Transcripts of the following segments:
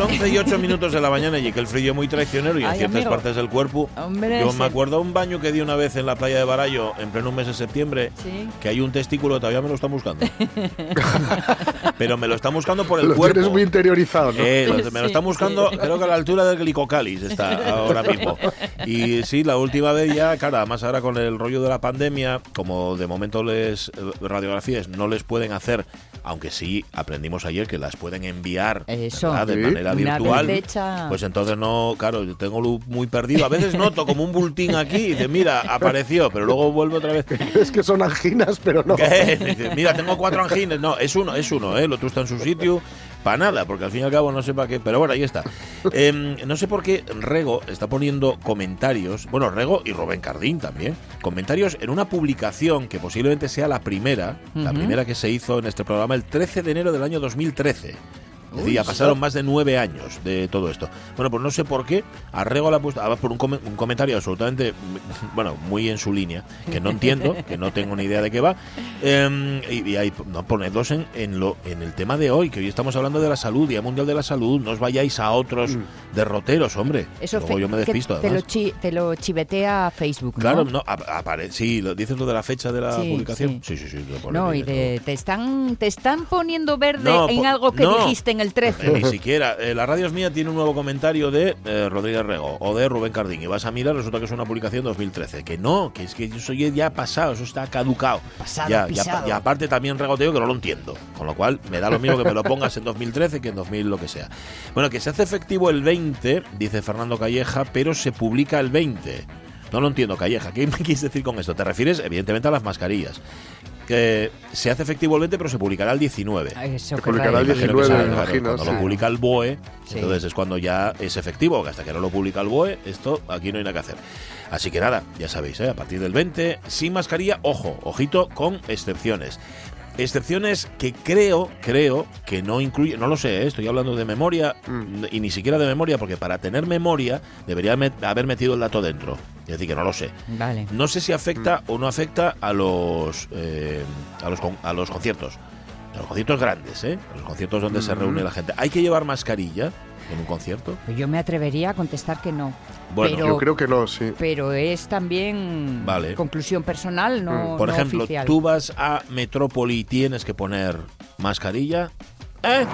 11 y 8 minutos de la mañana y que el frío muy traicionero y en Ay, ciertas amigo. partes del cuerpo. Hombre, Yo sí. me acuerdo de un baño que di una vez en la playa de Barallo en pleno mes de septiembre, Sí. que hay un testículo, todavía me lo están buscando. Pero me lo están buscando por el Lo cuerpo. tienes muy interiorizado, ¿no? Eh, lo- me lo Sí, están buscando, sí. creo que a la altura del glicocalis está ahora mismo. Y sí, la última vez ya, claro, además ahora con el rollo de la pandemia, como de momento les eh, radiografías no les pueden hacer, aunque sí aprendimos ayer que las pueden enviar Eso. de Sí. Una virtual. Pues entonces no, claro, yo tengo lo muy perdido. A veces noto como un bultín aquí y dice, mira, apareció, pero luego vuelve otra vez. Es que son anginas, pero no. ¿Qué? Dice, Mira, tengo cuatro angines. No, es uno, es uno, ¿eh? El otro está en su sitio. Para nada, porque al fin y al cabo no sé para qué. Pero bueno, ahí está. Em, no sé por qué Rego está poniendo comentarios. Bueno, Rego y Rubén Cardín también. Comentarios en una publicación que posiblemente sea la primera. La primera que se hizo en este programa el 13 de enero del año 2013. Es decir, Uy, ya pasaron más de nueve años de todo esto. Bueno, pues no sé por qué. A Rego le ha puesto, además por un, come- un comentario absolutamente, bueno, muy en su línea, que no entiendo, que no tengo ni idea de qué va. Em, y, y ahí, no, ponedlos en, en, lo, en el tema de hoy, que hoy estamos hablando de la salud, Día Mundial de la Salud. No os vayáis a otros derroteros, hombre. Eso Luego yo me despisto, te, lo chi- te lo chivetea Facebook, ¿no? Claro, no, ap- apare- sí, lo, dices lo de la fecha de la Sí, publicación. Sí, sí, sí. lo No, y de te están te están poniendo verde No, en algo que dijiste en el Eh, 13. Ni siquiera. Eh, la radio es mía tiene un nuevo comentario de eh, Rodríguez Rego o de Rubén Cardín. Y vas a mirar, resulta que es una publicación 2013. Que no, que es que eso ya ya ha pasado, eso está caducado. Pasado, ya, y aparte también regoteo que no lo entiendo. Con lo cual me da lo mismo que me lo pongas en 2013 que en 2000 lo que sea. Bueno, que se hace efectivo el 20, dice Fernando Calleja, pero se publica el 20. No lo entiendo, Calleja. ¿Qué me quieres decir con esto? Te refieres, evidentemente, a las mascarillas. Que se hace efectivo el 20, pero se publicará el 19. Eso, Se publicará el raro. Imagino que 19, será, me claro, Cuando sí. lo publica el BOE, Sí. entonces es cuando ya es efectivo, que hasta que no lo publica el BOE, esto aquí no hay nada que hacer. Así que nada, ya sabéis, ¿eh? a partir del 20, sin mascarilla, ojo, ojito, con excepciones. Excepciones que creo, creo que no incluye, no lo sé, ¿eh? estoy hablando de memoria Mm. y ni siquiera de memoria, porque para tener memoria debería met- haber metido el dato dentro. Es decir, que no lo sé. Vale. No sé si afecta o no afecta a los eh, a los con- a los conciertos. A los conciertos grandes, ¿eh? A los conciertos donde se Ujú. reúne la gente. ¿Hay que llevar mascarilla en un concierto? Pues Yo me atrevería a contestar que no. Bueno, Pero- Yo creo que no, sí. Pero es también Vale. conclusión personal, no, por no ejemplo, oficial. tú vas a Metrópoli y tienes que poner mascarilla. ¿Eh?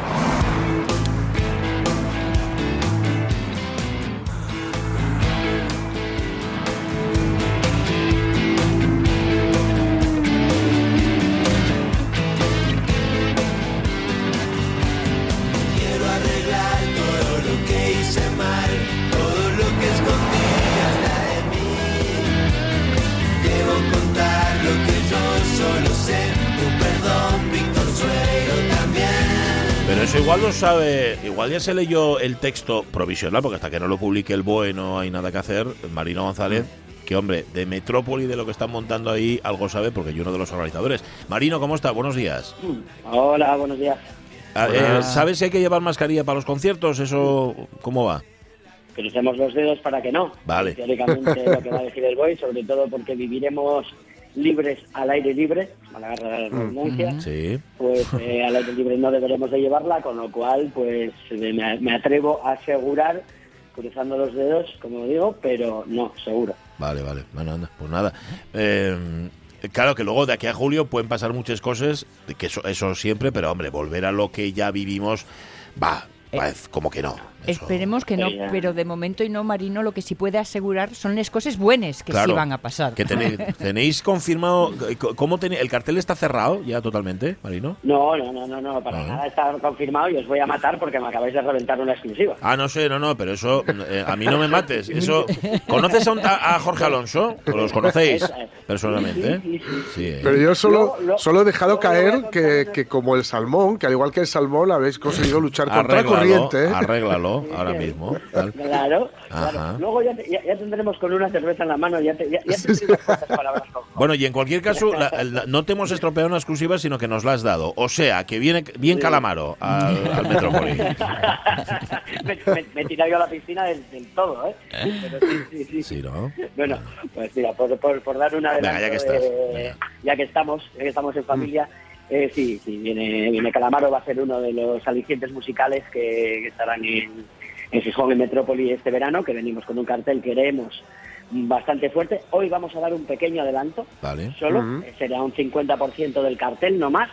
Sabe, igual ya se leyó el texto provisional, porque hasta que no lo publique el BOE no hay nada que hacer. Marino González, que hombre, de Metrópoli, de lo que están montando ahí, algo sabe, porque yo uno de los organizadores. Marino, ¿cómo está? Buenos días. Hola, buenos días. Ah, eh. ¿Sabes si hay que llevar mascarilla para los conciertos? ¿Eso cómo va? Crucemos los dedos para que no. Vale. Teóricamente lo que va a decir el BOE, sobre todo porque viviremos libres al aire libre, a la garra de la redundancia, Sí. pues eh, al aire libre no deberemos de llevarla, con lo cual pues me, me atrevo a asegurar, cruzando los dedos, como digo, pero no, seguro. Vale, vale. Bueno, anda, pues nada. Eh, claro que luego de aquí a julio pueden pasar muchas cosas, de que eso, eso siempre, pero hombre, volver a lo que ya vivimos, va, va, como que no. Esperemos que no, pero de momento y no, Marino, lo que sí puede asegurar son las cosas buenas que Claro, sí van a pasar. Que tenéis, tenéis confirmado, ¿cómo tenéis, el cartel está cerrado ya totalmente, Marino? No, no, no, no, no, para Ah. nada está confirmado y os voy a matar porque me acabáis de reventar una exclusiva. Ah, no sé, no, no, pero eso, eh, a mí no me mates. Eso, ¿Conoces a, un ta- a Jorge Alonso? ¿O los conocéis personalmente? Sí, sí, sí. Sí, eh. Pero yo solo, lo- solo he dejado caer que, que como el salmón, que al igual que el salmón habéis conseguido luchar contra la Arréglalo, corriente. ¿eh? Ahora mismo. tal. Claro. Luego ya, te- ya, ya tendremos con una cerveza en la mano, ya te, ya, te palabras Bueno, y en cualquier caso, la- la- no te hemos estropeado una exclusiva, sino que nos la has dado. O sea, que viene bien Calamaro al, al Metrópoli. me, me, me he tirado yo a la piscina del, del todo, ¿eh? Pero sí, sí, ¿no? Bueno, pues mira, por, por, por dar una Venga, ya que estás, de- ya que estamos, ya que estamos en familia, eh, sí, sí, viene, viene Calamaro, va a ser uno de los alicientes musicales que, que estarán en, en Gijón, en Metrópoli este verano, que venimos con un cartel que queremos bastante fuerte. Hoy vamos a dar un pequeño adelanto, Vale. solo, Ujú. eh, será un 50% del cartel, no más.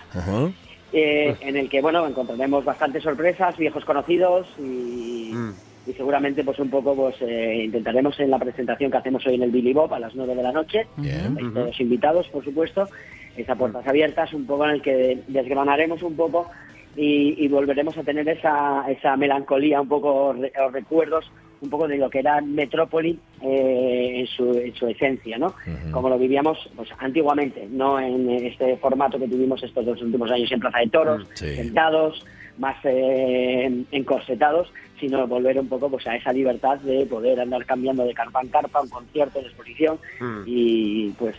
Eh, en el que bueno encontraremos bastantes sorpresas, viejos conocidos y, Mm. Y seguramente pues un poco pues eh, intentaremos en la presentación que hacemos hoy en el Billy Bob a las 9 de la noche, Bien. todos invitados por supuesto, esa puertas abiertas un poco en el que desgranaremos un poco y, y volveremos a tener esa, esa melancolía, un poco re- o recuerdos un poco de lo que era Metrópoli eh, en, su, en su esencia, ¿no? Como lo vivíamos pues antiguamente, no en este formato que tuvimos estos dos últimos años en Plaza de Toros, Sí. sentados, más eh, encorsetados, sino volver un poco pues a esa libertad de poder andar cambiando de carpa en carpa, un concierto, una exposición Mm. y pues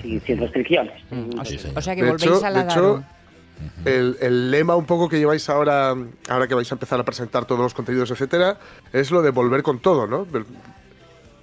sin, sin restricciones. O, Sí, señor. o sea que De volvéis hecho, a de la hecho, Daro. el, el lema un poco que lleváis ahora, ahora que vais a empezar a presentar todos los contenidos, etcétera, es lo de volver con todo, ¿no?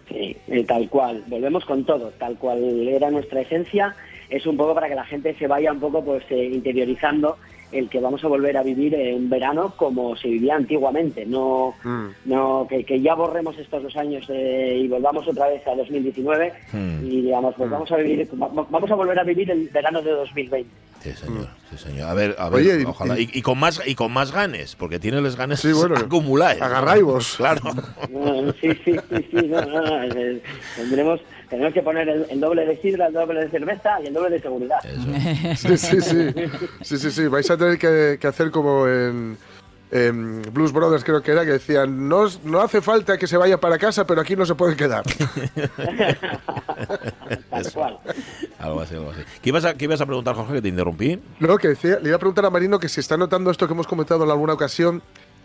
Sí, eh, tal cual. Volvemos con todo, tal cual era nuestra esencia. Es un poco para que la gente se vaya un poco pues eh, interiorizando el que vamos a volver a vivir en verano como se vivía antiguamente. No, Mm. no que, que ya borremos estos dos años eh, y volvamos otra vez a 2019 Hmm. y digamos pues vamos a vivir va- vamos a volver a vivir el verano de 2020. Sí, señor. Sí, señor. A ver, a ver, Oye, y- ojalá. Y, y con más y con más ganes, porque tiene los ganes Sí, bueno, acumulados. agarraivos. Claro. No, sí, sí, sí, sí, no, no, no, tendremos tenemos que poner el, el doble de sidra, el doble de cerveza y el doble de seguridad. Sí, sí, sí. Sí, sí, sí. Vais a tener que, que hacer como en, en Blues Brothers, creo que era, que decían, no, no hace falta que se vaya para casa, pero aquí no se puede quedar. Tal Eso. cual. Algo así, algo así. ¿Qué ibas, a, qué ibas a preguntar, Jorge, que te interrumpí? No, que decía, le iba a preguntar a Marino que si está notando esto que hemos comentado en alguna ocasión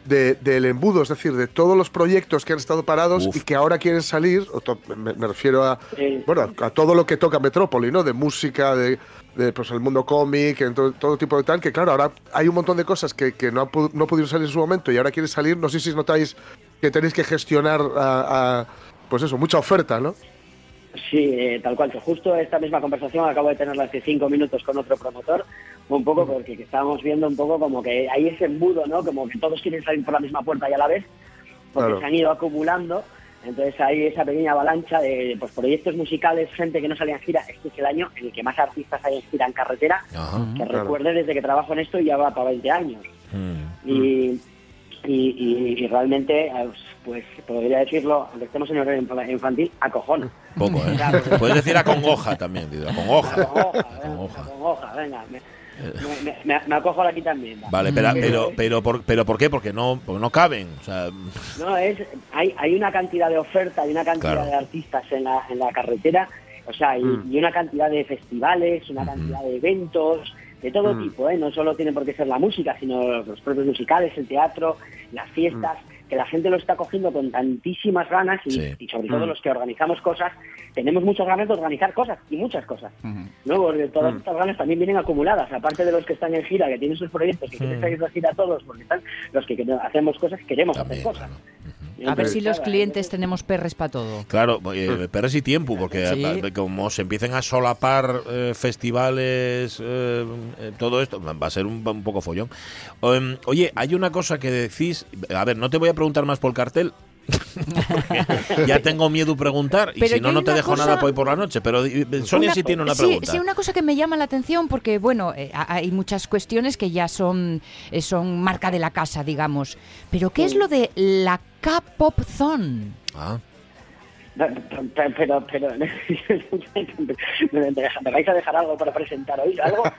de- del embudo, es decir, de todos los proyectos que han estado parados Uf. y que ahora quieren salir, o to- me, me refiero a, Sí. bueno, a todo lo que toca Metrópoli, ¿no? De música, de, de, pues, el mundo cómic, en todo, todo tipo de tal, que claro, ahora hay un montón de cosas que, que no, ha pu- no pudieron salir en su momento y ahora quieren salir, no sé si notáis que tenéis que gestionar a, a, pues eso, mucha oferta, ¿no? Sí, eh, tal cual. Que justo esta misma conversación acabo de tenerla hace cinco minutos con otro promotor, un poco porque que estábamos viendo un poco como que hay ese embudo, ¿no? Como que todos quieren salir por la misma puerta y a la vez, porque Claro. se han ido acumulando. Entonces hay esa pequeña avalancha de pues, proyectos musicales, gente que no salía en gira. Este es el año en el que más artistas hay en gira en carretera. Ajá. Que Claro. recuerde desde que trabajo en esto ya va para 20 años. Mm. y, y, y- y realmente, eh, pues podría decirlo, aunque estemos en horario infa- infantil, acojona. Poco, ¿eh? Claro. Puedes decir acongoja también, digo, acongoja. Acongoja, Acongoja. acongoja, venga. Me, acojo aquí también. va. Vale, pero, Mm. pero, pero, por, pero ¿por qué? Porque no, porque no caben. O sea, No, es, hay, hay una cantidad de oferta, hay una cantidad Claro. de artistas en la, en la carretera, o sea, y, Mm. y una cantidad de festivales, una cantidad de eventos, de todo Mm. tipo, ¿eh? No solo tiene por qué ser la música, sino los propios musicales, el teatro, las fiestas, que la gente lo está cogiendo con tantísimas ganas y, Sí. y sobre todo Mm. los que organizamos cosas, tenemos muchas ganas de organizar cosas y muchas cosas. ¿no? Porque todas Mm. estas ganas también vienen acumuladas, aparte de los que están en gira, que tienen sus proyectos, que quieren salir de gira todos, porque están, los que que hacemos cosas, queremos también, hacer cosas. claro. Y A ver si los clientes tenemos perres para todo. Claro, eh, pero sí tiempo, porque Sí. como se empiecen a solapar eh, festivales, eh, eh, todo esto, va a ser un, un poco follón. Em, oye, hay una cosa que decís, a ver, no te voy a preguntar más por el cartel. ya tengo miedo preguntar y Pero si no no te dejo cosa- nada por, por la noche pero eh, Sonia Una- sí tiene una sí, pregunta Sí, una cosa que me llama la atención porque, bueno, eh, ha- hay muchas cuestiones que ya son, eh, son marca de la casa, digamos. Pero, ¿qué es lo de la K-Pop Zone? Ah, Pero, pero, ¿me vais a dejar algo para presentar hoy? ¿Algo?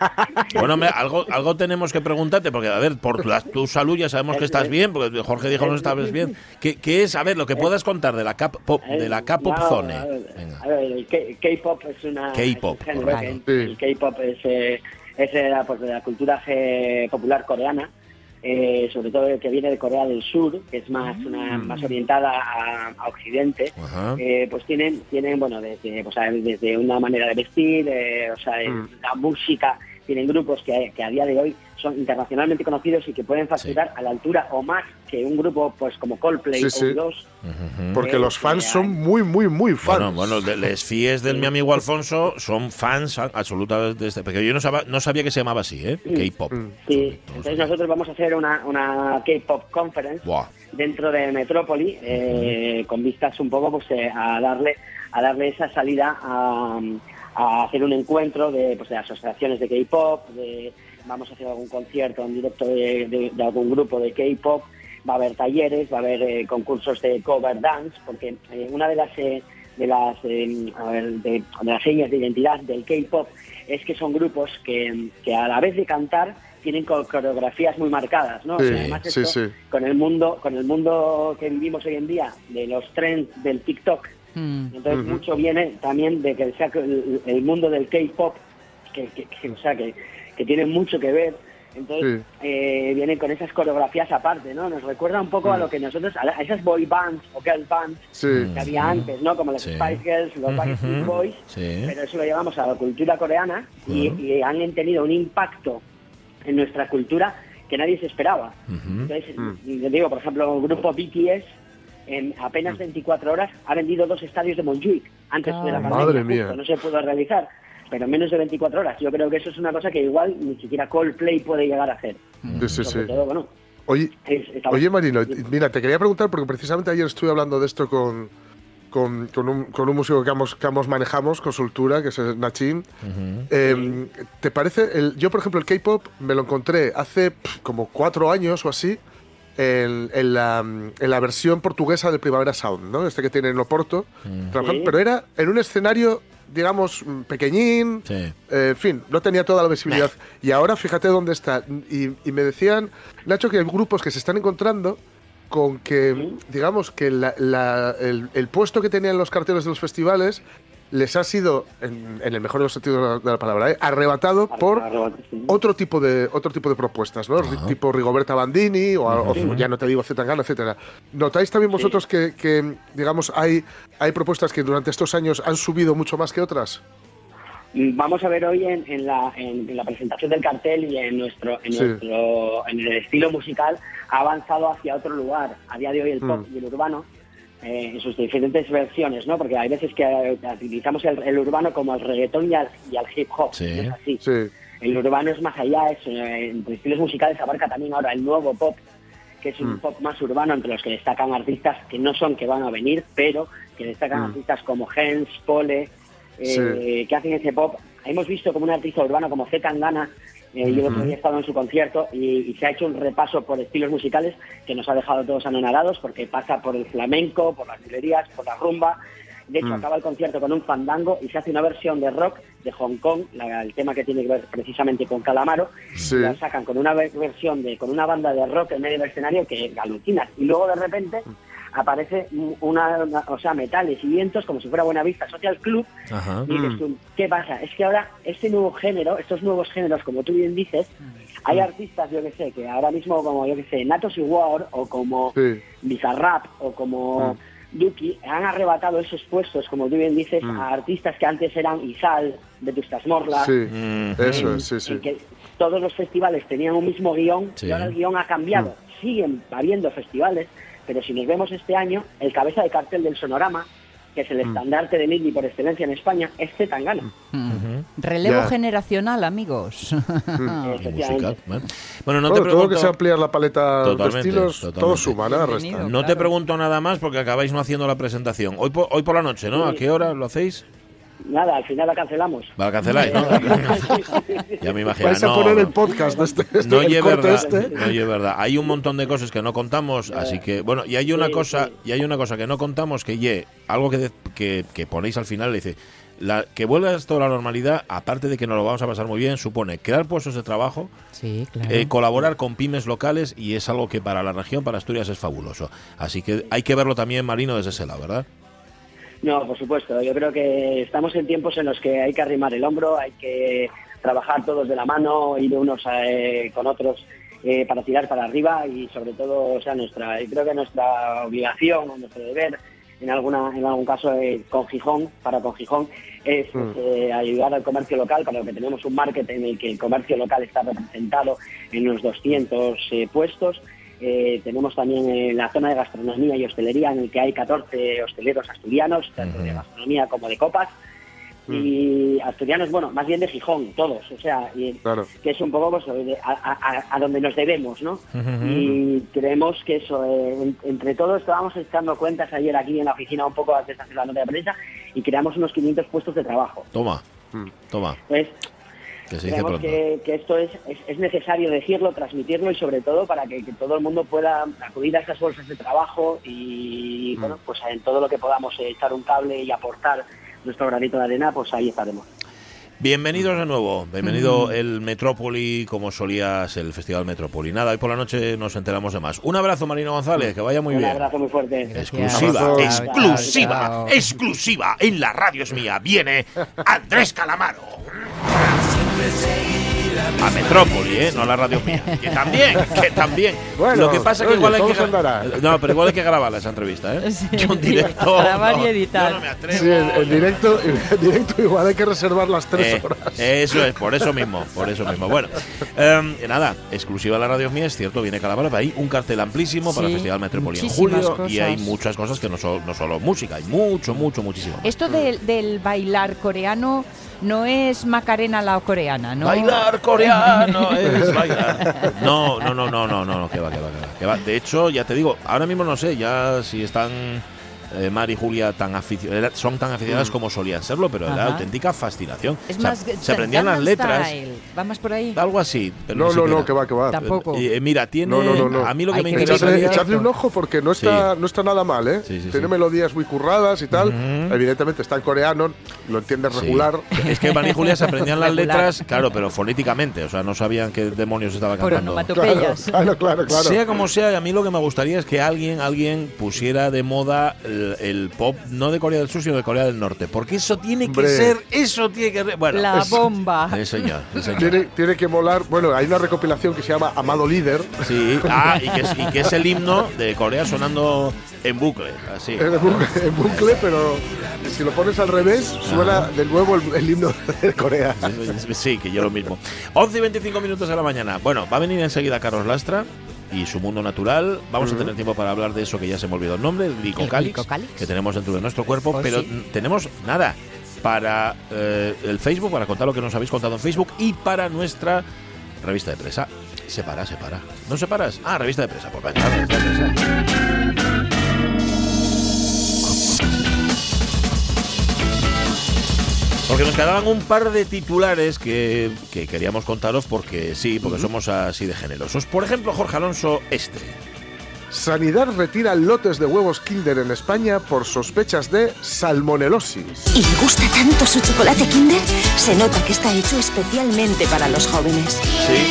Bueno, me- algo, algo tenemos que preguntarte, porque, a ver, por la- tu salud ya sabemos que estás bien, porque Jorge dijo que no estabas bien. ¿Qué, qué es, a ver, lo que puedas contar de la K-pop, de la K-pop No, zone? a ver, Venga. a ver, el K-pop es una. K-pop. El K-pop es, eh, es la, pues, la cultura eh, popular coreana. Eh, sobre todo el que viene de Corea del Sur, que es más una, más orientada a, a Occidente, eh, pues tienen, tienen bueno, desde, sea, desde una manera de vestir, eh, o sea, Mm. la música, tienen grupos que, que a día de hoy son internacionalmente conocidos y que pueden facilitar a la altura o más que un grupo pues como Coldplay Sí, o sí. dos. Ujú. Porque Eh, los fans son muy, muy, muy fans. Bueno, bueno, de, les fíes del mi amigo Alfonso son fans absolutamente de este, porque yo no sabía, no sabía que se llamaba así, ¿eh? K-pop. Mm. Sí, entonces nosotros vamos a hacer una, una K-pop conference Buah. dentro de Metrópoli eh, con vistas un poco pues eh, a darle a darle esa salida a, a hacer un encuentro de, pues, de asociaciones de K-pop, de, vamos a hacer algún concierto en directo de, de- de algún grupo de K-pop, va a haber talleres, va a haber eh, concursos de cover dance, porque eh, una de las eh, de las eh, a ver, de, de las señas de identidad del K-pop es que son grupos que, que a la vez de cantar tienen co- coreografías muy marcadas, ¿no? Sí, además sí, esto, sí. con el mundo con el mundo que vivimos hoy en día de los trends del TikTok Mm. entonces mucho viene también de que el, el mundo del K-pop que, que- que, o sea que, que tiene mucho que ver entonces eh, vienen con esas coreografías aparte no nos recuerda un poco a Mm. lo que nosotros a, la- a esas boy bands o girl bands Sí. que había antes no como las Sí. Spice Girls los Backstreet. Boys Sí. pero eso lo llevamos a la cultura coreana y, han tenido un impacto en nuestra cultura que nadie se esperaba. Entonces, Mm. yo digo, por ejemplo, el grupo BTS en apenas 24 horas ha vendido dos estadios de Montjuic antes de la Ah, pandemia. madre mía. No se pudo realizar, pero en menos de 24 horas. Yo creo que eso es una cosa que igual ni siquiera Coldplay puede llegar a hacer. Sí, sí, Sobre sí. todo, bueno, Oye, es- Oye, Marino, mira, te quería preguntar, porque precisamente ayer estuve hablando de esto con, con, con un, con un músico que ambos, que ambos manejamos, Consultura, que es Nachin. Eh, ¿Te parece? El, yo, por ejemplo, el K-pop me lo encontré hace como cuatro años o así en, en la, en la versión portuguesa de Primavera Sound, ¿no? Este que tiene en Oporto. trabajando, Sí. Pero era en un escenario, digamos, mm, pequeñín, Sí. eh, en fin, no tenía toda la visibilidad. Y ahora fíjate dónde está. Y, y me decían, Nacho, que hay grupos que se están encontrando con que, digamos, que la- la- el, el puesto que tenían los carteles de los festivales les ha sido, en, en el mejor de los sentidos de la, de la palabra, ¿eh? arrebatado por otro tipo de otro tipo de propuestas, ¿no? Tipo Rigoberta Bandini o, o ya no te digo Zetangana, etcétera. ¿Notáis también vosotros que, que, digamos hay hay propuestas que durante estos años han subido mucho más que otras? Vamos a ver hoy en, en la, en, en la presentación del cartel y en nuestro, en Sí. nuestro en el estilo musical ha avanzado hacia otro lugar. A día de hoy el pop Mm. y el urbano eh, en sus diferentes versiones, ¿no? Porque hay veces que eh, utilizamos el, el urbano como el reggaetón y al, y al hip hop. Sí. no es así. Sí. El urbano es más allá, es, eh, entre estilos musicales abarca también ahora el nuevo pop, que es un Mm. pop más urbano, entre los que destacan artistas que no son que van a venir, pero que destacan Mm. artistas como Hens, Pole, eh, que hacen ese pop. Hemos visto como un artista urbano como Z Tangana, eh, yo el otro día he estado en su concierto y, y se ha hecho un repaso por estilos musicales que nos ha dejado todos anonadados porque pasa por el flamenco, por las librerías, por la rumba. De hecho, Mm. acaba el concierto con un fandango y se hace una versión de rock de Hong Kong, la- el tema que tiene que ver precisamente con Calamaro. Sí. La sacan con una ve- versión de con una banda de rock en medio del escenario que alucinas. Y luego de repente aparece una, una- o sea, metales y vientos como si fuera Buenavista Social Club Ajá. y dices tú, ¿qué pasa? Es que ahora este nuevo género, estos nuevos géneros, como tú bien dices, hay artistas, yo que sé, que ahora mismo como, yo que sé, Natos y War o como Sí. Bizarrap o como Duki han arrebatado esos puestos, como tú bien dices, a artistas que antes eran Izal, de Tustas Morla, Sí. Mm. Eso es, sí, sí. en que todos los festivales tenían un mismo guion Sí. y ahora el guion ha cambiado. Siguen habiendo festivales, pero si nos vemos este año, el cabeza de cartel del Sonorama, que es el estandarte del indie por excelencia en España, es Zetangana. Mm. Relevo Ya. generacional, amigos. Efectivamente. musical. Bueno, no te todo pregunto... que sea ampliar la paleta Totalmente, de estilos, totalmente. todo suma, nada resta. No te pregunto nada más porque acabáis no haciendo la presentación. Hoy por, hoy por la noche, ¿no? ¿A qué hora lo hacéis? Nada, al final la cancelamos. Va, canceláis, ¿no? ya me imagino. Vais a no, poner el podcast de este, este No el verdad, este. no es verdad. Hay un montón de cosas que no contamos, así que bueno, y hay una Sí, cosa, sí. y hay una cosa que no contamos que ye, algo que, que, que ponéis al final, dice, la, que vuelva esto a la normalidad, aparte de que nos lo vamos a pasar muy bien, supone crear puestos de trabajo, Sí, claro. eh, colaborar con pymes locales y es algo que para la región, para Asturias es fabuloso. Así que hay que verlo también, Marino, desde ese lado, ¿verdad? No, por supuesto. Yo creo que estamos en tiempos en los que hay que arrimar el hombro, hay que trabajar todos de la mano, ir unos eh, con otros eh, para tirar para arriba y sobre todo, o sea, nuestra, creo que nuestra obligación o nuestro deber en alguna en algún caso eh, con Gijón, para con Gijón, es pues, eh, ayudar al comercio local, para lo que tenemos un market en el que el comercio local está representado en unos 200 eh, puestos. Eh, tenemos también eh, la zona de gastronomía y hostelería en el que hay 14 hosteleros asturianos, tanto de gastronomía como de copas. Y asturianos, bueno, más bien de Gijón, todos, o sea, y- Claro. que es un poco pues, a, a- a donde nos debemos, ¿no? Y creemos que eso, eh, en- entre todos estábamos echando cuentas ayer aquí en la oficina un poco antes de hacer la nota de prensa y creamos unos 500 puestos de trabajo. Toma, toma, Entonces, que se dice creemos que, que esto es, es, es necesario decirlo, transmitirlo y sobre todo para que, que todo el mundo pueda acudir a estas bolsas de trabajo y bueno, pues en todo lo que podamos eh, echar un cable y aportar nuestro granito de arena, pues ahí estaremos. Bienvenidos de nuevo, bienvenido el Metrópoli, como solía ser el Festival Metrópoli. Nada, hoy por la noche nos enteramos de más. Un abrazo, Marino González, que vaya muy un bien. abrazo muy fuerte. Exclusiva, Abrazo. exclusiva, Chao. exclusiva. En la radio es mía. Viene Andrés Calamaro. A Metrópoli, ¿eh? No a la radio mía. Que también, que también. Bueno, Lo que pasa es que oye, igual hay todo que. se. No, pero igual hay que grabarla esa entrevista, ¿eh? Sí. Yo en directo. Grabar y no, editar. yo no me atrevo. Sí, en, en directo, en directo igual hay que reservar las tres Eh, horas. eso es, por eso mismo, por eso mismo. Bueno, em, nada, exclusiva de la radio mía, es cierto, viene pero hay un cartel amplísimo para el Sí, Festival Metrópoli en muchísimas julio y cosas. hay muchas cosas que no, son no solo música, hay mucho, mucho, muchísimo. más. Esto del, del bailar coreano no es Macarena la coreana, ¿no? Bailar coreano es bailar. No, no, no, no, no, no, no, que va, que va, que va, que va. De hecho, ya te digo, ahora mismo no sé ya si están eh, Mar y Julia tan era- son tan aficionadas como solían serlo, pero era Ajá. auténtica fascinación. Es O sea, más, se aprendían las letras, Style. ¿Va más por ahí? algo así. Pero No, no, no, que va, que va. Tampoco. Eh, mira, tiene. No, no, no, no. A mí lo que Hay me que interesa. Echadle un ojo porque no está, no está nada mal, ¿eh? Sí, sí, Tiene sí. melodías muy curradas y tal. Evidentemente está en coreano, lo entiendes Sí. regular. Es que Van y Julia se aprendían las letras, claro, pero fonéticamente. O sea, no sabían qué demonios estaba cantando. onomatopeyas. Claro, claro, claro. Sea como sea, a mí lo que me gustaría es que alguien, alguien pusiera de moda el, el pop, no de Corea del Sur, sino de Corea del Norte. Porque eso tiene que Hombre. ser, eso tiene que... Bueno, La es- bomba. Señor. Tiene, tiene que molar. Bueno, hay una recopilación que se llama Amado Líder. Sí, ah, y que, es, y que es el himno de Corea sonando en bucle, así. En bucle, en bucle, pero si lo pones al revés, suena de nuevo el, el himno de Corea. Sí, que yo lo mismo. 11 y 25 minutos de la mañana. Bueno, va a venir enseguida Carlos Lastra y su mundo natural. Vamos a tener tiempo para hablar de eso que ya se me olvidó el nombre, el glicocálix, que tenemos dentro de nuestro cuerpo, Pues pero sí. tenemos nada para eh, el Facebook, para contar lo que nos habéis contado en Facebook y para nuestra revista de presa. Separa, separa. ¿No separas? Ah, revista de presa. Pues venga, revista de presa. Porque nos quedaban un par de titulares que, que queríamos contaros porque sí, porque somos así de generosos. Por ejemplo, Jorge Alonso, este. Sanidad retira lotes de huevos Kinder en España por sospechas de salmonelosis. ¿Y le gusta tanto su chocolate Kinder? Se nota que está hecho especialmente para los jóvenes. Sí.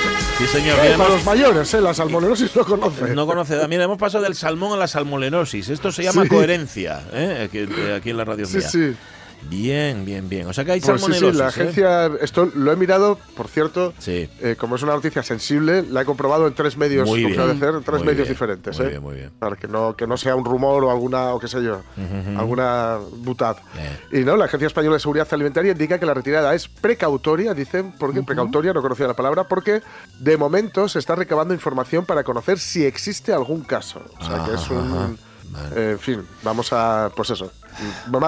Sí, señor. Eh, para los mayores, ¿eh? La salmonelosis no conoce. no conoce. Mira, hemos pasado del salmón a la salmonellosis. Esto se llama Sí. coherencia, ¿eh? aquí, eh, aquí en la radio Sí, mía. sí. Bien, bien, bien. O sea que hay Pues sí, sí, la ¿eh? agencia, esto lo he mirado, por cierto, Sí. eh, como es una noticia sensible, la he comprobado en tres medios, Muy bien. hacer, en tres Muy medios bien, diferentes, muy ¿eh? bien, muy bien. Para que no, que no sea un rumor o alguna, o qué sé yo, alguna butad. Y no, la Agencia Española de Seguridad Alimentaria indica que la retirada es precautoria, dicen, ¿por qué precautoria? No conocía la palabra, porque de momento se está recabando información para conocer si existe algún caso. O sea, que es un... Vale. eh, en fin, vamos a, pues eso,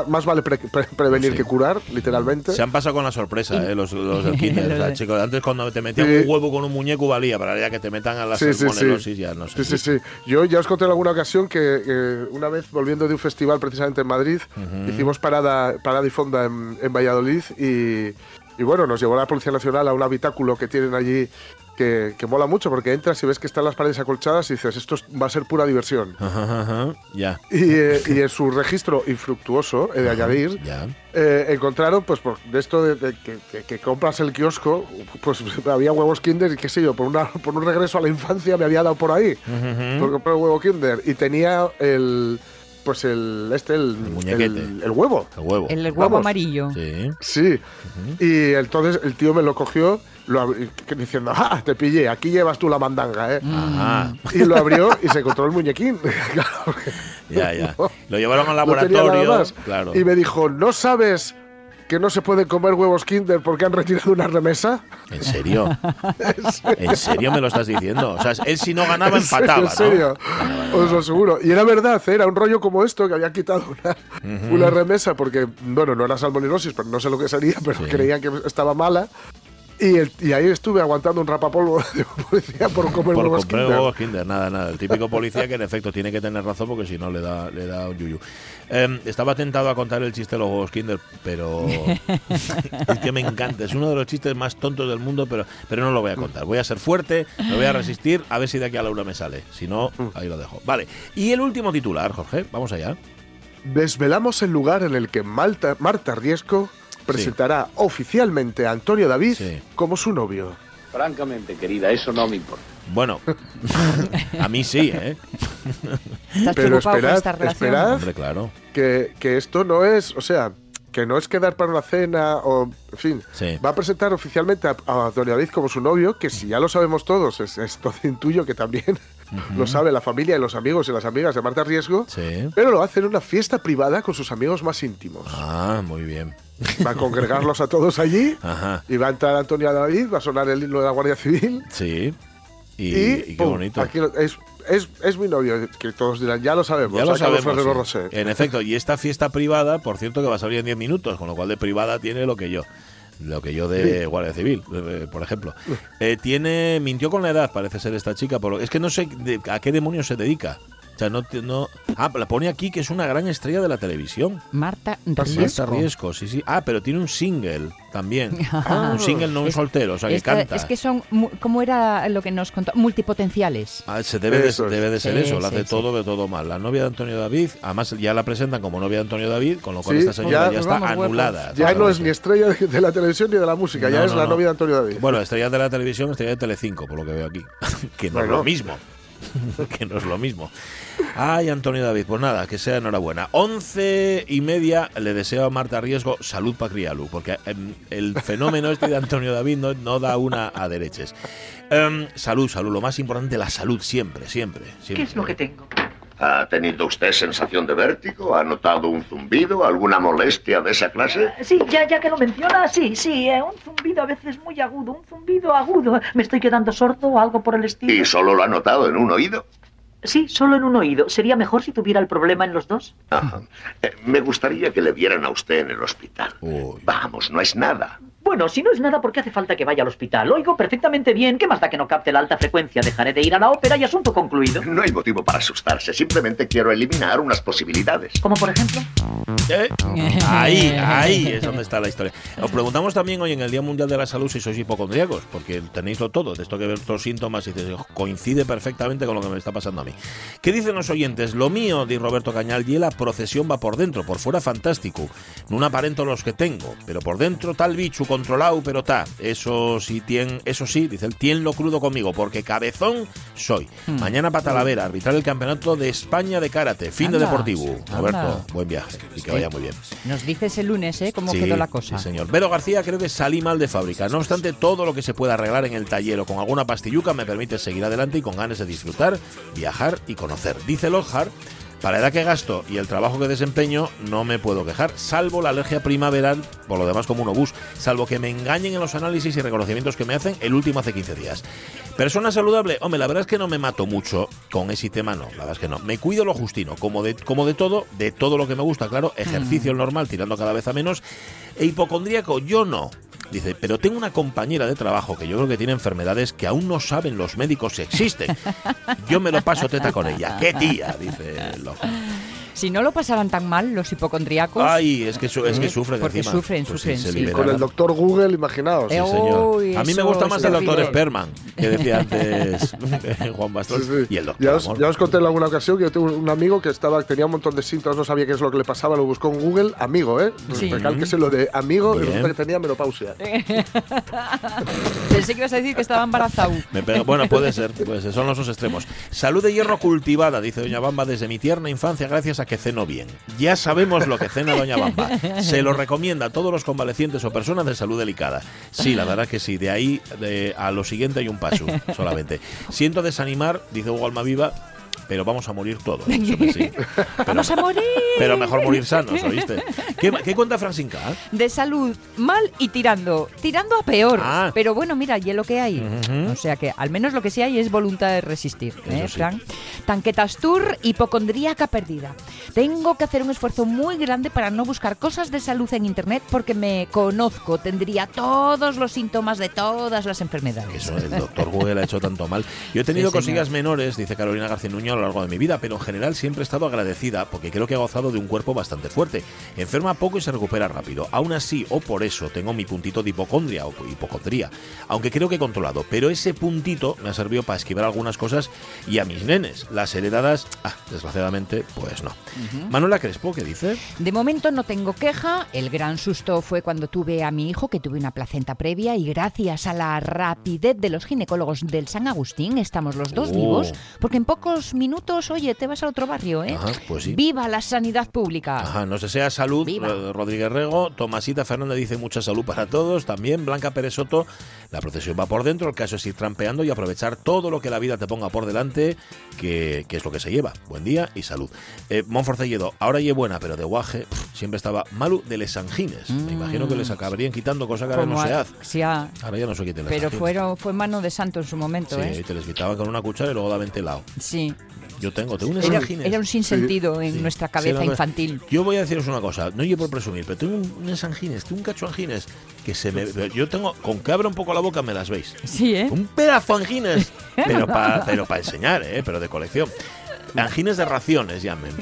más vale pre- pre- prevenir Sí. que curar, literalmente. Se han pasado con la sorpresa, ¿eh? los, los del kinder. o sea, chicos, antes cuando te metían Sí. un huevo con un muñeco valía, para ya que te metan a la Sí, sí, salmonelosis sí. ya no sé. Sí, sí, sí. Yo ya os conté en alguna ocasión que eh, una vez volviendo de un festival precisamente en Madrid, hicimos parada, parada y fonda en, en Valladolid y, y bueno, nos llevó la Policía Nacional a un habitáculo que tienen allí que, que mola mucho porque entras y ves que están las paredes acolchadas y dices, esto es- va a ser pura diversión. Ajá, ajá, Ya. Y, eh, y en su registro infructuoso, he de añadir, Ya. eh, encontraron, pues, por, de esto de, de que, que- que compras el kiosco, pues había huevos Kinder y qué sé yo, por, una, por un regreso a la infancia me había dado por ahí, por comprar un huevo Kinder. Y tenía el pues el este, el, muñequete. el, el huevo. El huevo. El huevo Vamos. amarillo. Sí. Sí. Y entonces el tío me lo cogió lo diciendo, ah, te pillé, aquí llevas tú la mandanga, ¿eh? Ajá. Y lo abrió y se encontró el muñequín. Claro, Ya, ya. Lo llevaron al no laboratorio. más. Claro. Y me dijo, ¿no sabes que no se pueden comer huevos Kinder porque han retirado una remesa? ¿En serio? ¿En serio me lo estás diciendo? O sea, él si no ganaba ¿En serio? empataba, ¿En serio? ¿no? Os lo aseguro. Y era verdad, ¿eh? era un rollo como esto que había quitado una, una remesa porque, bueno, no era salmonellosis, pero no sé lo que sería, pero Sí. creían que estaba mala. Y, el- y ahí estuve aguantando un rapapolvo de policía por comer Por huevos comprar Kinder. huevos Kinder, nada, nada. El típico policía que en efecto tiene que tener razón porque si no le da, le da un yuyu. Eh, estaba tentado a contar el chiste de los huevos Kinder, pero es que me encanta. Es uno de los chistes más tontos del mundo, pero, pero no lo voy a contar. Voy a ser fuerte, me voy a resistir, a ver si de aquí a la una me sale. Si no, ahí lo dejo. Vale. Y el último titular, Jorge, vamos allá. Desvelamos el lugar en el que Malta- Marta Riesco presentará oficialmente a Antonio David Sí. como su novio. Francamente, querida, eso no me importa. Bueno, a mí sí, ¿eh? ¿Estás Pero esperad, esta esperad. Hombre, claro. Que, que esto no es, o sea, que no es quedar para una cena o, en fin, Sí. va a presentar oficialmente a, a Antonio David como su novio, que si ya lo sabemos todos, es, es todo intuyo que también lo sabe la familia y los amigos y las amigas de Marta Riesgo, Sí. pero lo hacer en una fiesta privada con sus amigos más íntimos. Ah, muy bien. Va a congregarlos a todos allí Ajá. y va a entrar Antonio David, va a sonar el himno de la Guardia Civil Sí. Y, y, y qué ¡pum! bonito. aquí es, es, es mi novio, que todos dirán, ya lo sabemos, Ya lo sabemos. Sí. Roser. En efecto, y esta fiesta privada, por cierto, que va a salir en 10 minutos, con lo cual de privada tiene lo que yo. Lo que yo de Guardia Civil, eh, por ejemplo. Eh, tiene mintió con la edad, parece ser esta chica. Por, es que no sé de- a qué demonios se dedica. O sea, no. Ah, la pone aquí que es una gran estrella de la televisión. Marta ¿Ah, sí? Riesco. Marta Riesco, sí, sí. Ah, pero tiene un single también. un single no un Es- soltero, o sea, que canta. Es que son, mu- ¿cómo era lo que nos contó? Multipotenciales. Ah, se debe, de, debe de ser Sí, eso, lo sí, hace sí. todo de todo mal. La novia de Antonio David, además ya la presentan como novia de Antonio David, con lo cual Sí, esta señora ya- ya, está Vamos, anulada. Ya no es ni estrella de, la televisión ni de la música, ya No, es la no. novia de Antonio David. Bueno, estrella de la televisión, estrella de Telecinco, por lo que veo aquí. que no es lo mismo. que no es lo mismo. Ay, Antonio David, pues nada, que sea enhorabuena. Once y media le deseo a Marta Riesgo salud para crialu, porque em, el fenómeno este de Antonio David no, da una a dereches. Em, salud, salud, lo más importante, la salud, siempre, siempre. siempre. ¿Qué es lo que tengo? ¿Ha tenido usted sensación de vértigo? ¿Ha notado un zumbido? ¿Alguna molestia de esa clase? Eh, Sí, ya, ya que lo menciona, sí, sí, eh, un zumbido a veces muy agudo, un zumbido agudo. ¿Me estoy quedando sordo o algo por el estilo? ¿Y solo lo ha notado en un oído? Sí, solo en un oído. ¿Sería mejor si tuviera el problema en los dos? Ajá. Eh, me gustaría que le vieran a usted en el hospital. Uy. Vamos, no es nada. Bueno, si no es nada, ¿por qué hace falta que vaya al hospital? Oigo perfectamente bien. ¿Qué más da que no capte la alta frecuencia? Dejaré de ir a la ópera y asunto concluido. No hay motivo para asustarse. Simplemente quiero eliminar unas posibilidades. Como por ejemplo. ¿Eh? Ahí, ahí es donde está la historia. Os preguntamos también hoy en el Día Mundial de la Salud si sois hipocondríacos, porque tenéislo todo, de esto que ver los síntomas y dices, coincide perfectamente con lo que me está pasando a mí. ¿Qué dicen los oyentes? Lo mío, dice Roberto Cañal, y la procesión va por dentro, por fuera fantástico. No aparento los que tengo, pero por dentro tal bicho controlado, pero ta. Eso sí, tien, eso sí, dice él, tienlo crudo conmigo, porque cabezón soy. Mañana para Talavera, arbitrar el campeonato de España de karate, fin de Anda, deportivo. Roberto, anda. buen viaje y que vaya muy bien. Nos dices el lunes, ¿eh? Cómo Sí, quedó la cosa. Sí, señor. Vero García creo que salí mal de fábrica. No obstante, todo lo que se pueda arreglar en el taller o con alguna pastilluca me permite seguir adelante y con ganas de disfrutar, viajar y conocer. Dice Lockhart, para la edad que gasto y el trabajo que desempeño, no me puedo quejar, salvo la alergia primaveral, por lo demás como un obús, salvo que me engañen en los análisis y reconocimientos que me hacen, el último hace 15 días. Persona saludable, hombre, la verdad es que no me mato mucho con ese tema, no, la verdad es que no. Me cuido lo justino, como de, como de todo, de todo lo que me gusta, claro, ejercicio el normal, tirando cada vez a menos, e hipocondríaco, yo no. Dice, pero tengo una compañera de trabajo que yo creo que tiene enfermedades que aún no saben los médicos si existen. Yo me lo paso teta con ella. ¡Qué tía! Dice Lockhart. Si no lo pasaran tan mal los hipocondriacos. Ay, es que, su- es que sufren Porque encima. sufren, Pues sufren, sí. Con el doctor Google, imaginaos. Eh, Sí, señor. Uy, a mí me gusta más el doctor. Sperman, que decía antes Juan sí. y el doctor ya, os, Amor. ya os conté en alguna ocasión que yo tengo un amigo que estaba tenía un montón de síntomas, no sabía qué es lo que le pasaba, lo buscó en Google, amigo, ¿eh? Sí. Recálquese lo de amigo, y resulta que tenía menopausia. Pensé que ibas a decir que estaba embarazado. Me pega- bueno, puede ser, puede ser, son los dos extremos. Salud de hierro cultivada, dice Doña Bamba, desde mi tierna infancia, gracias a que cenó bien. Ya sabemos lo que cena Doña Bamba. Se lo recomienda a todos los convalecientes o personas de salud delicada. Sí, la verdad que sí. De ahí de- a lo siguiente hay un paso solamente. Siento desanimar, dice Hugo Almaviva, pero vamos a morir todos. Eso que sí. Pero, Vamos a morir. pero mejor morir sanos, ¿oíste? ¿Qué, qué cuenta Francinca? De salud mal y tirando. Tirando a peor. Ah. Pero bueno, mira, y es lo que hay. O sea que al menos lo que sí hay es voluntad de resistir. ¿eh, sí. Fran? Tanquetas Tour, hipocondríaca perdida. Tengo que hacer un esfuerzo muy grande para no buscar cosas de salud en internet porque me conozco. Tendría todos los síntomas de todas las enfermedades. Eso el doctor Google ha hecho tanto mal. Yo he tenido Sí, cosillas menores, dice Carolina García Nuño, lo largo de mi vida, pero en general siempre he estado agradecida porque creo que he gozado de un cuerpo bastante fuerte. Enferma poco y se recupera rápido. Aún así, o por eso, tengo mi puntito de hipocondria o hipocondría, aunque creo que he controlado. Pero ese puntito me ha servido para esquivar algunas cosas y a mis nenes. Las heredadas, ah, desgraciadamente, pues no. Manuela Crespo, ¿qué dice? De momento no tengo queja. El gran susto fue cuando tuve a mi hijo, que tuve una placenta previa, y gracias a la rapidez de los ginecólogos del San Agustín estamos los dos Oh. vivos, porque en pocos minutos, oye, te vas a otro barrio, ¿eh? Ajá, pues sí. ¡Viva la sanidad pública! Ajá, no se sea salud, Viva. Ro- Rodríguez Rego, Tomasita Fernández dice mucha salud para todos, también Blanca Pérez Soto, la procesión va por dentro, el caso es ir trampeando y aprovechar todo lo que la vida te ponga por delante, que, que es lo que se lleva. Buen día y salud. Eh, Monforcelledo, ahora ye buena, pero de guaje, siempre estaba Malu de les angines. Me imagino que les acabarían quitando, cosa que ahora no se hace. Ahora ya no las pero fueron, fue mano de santo en su momento, Sí, ¿eh? te les quitaban con una cuchara y luego daban telado. Sí. Yo tengo, tengo unas Era, era un sinsentido en Sí. nuestra cabeza infantil. Yo voy a deciros una cosa, no llevo por presumir, pero tengo un- angines, tengo un cacho angines que se me. Yo tengo, con que abra un poco la boca me las veis. Sí, ¿eh? Un pedazo angines, pero para pero pa enseñar, ¿eh? pero de colección. Angines de raciones, llamen.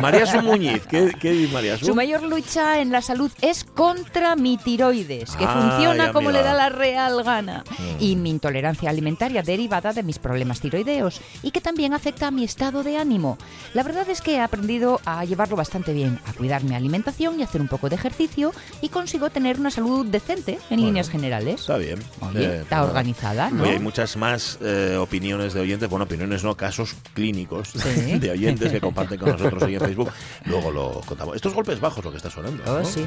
María Su Muñiz, ¿qué, qué dice María Su? Su mayor lucha en la salud es contra mi tiroides, que Ay, funciona como le da la real gana, y mi intolerancia alimentaria derivada de mis problemas tiroideos, y que también afecta a mi estado de ánimo. La verdad es que he aprendido a llevarlo bastante bien, a cuidar mi alimentación y hacer un poco de ejercicio, y consigo tener una salud decente en Bueno, líneas generales. Está bien. Oye, Eh, está nada. organizada, ¿no? Oye, hay muchas más eh, opiniones de oyentes, bueno, opiniones no, casos clínicos Sí. De oyentes que comparten con nosotros ahí en Facebook. Luego lo contamos. Estos golpes bajos lo que está sonando. Oh, ¿no? sí.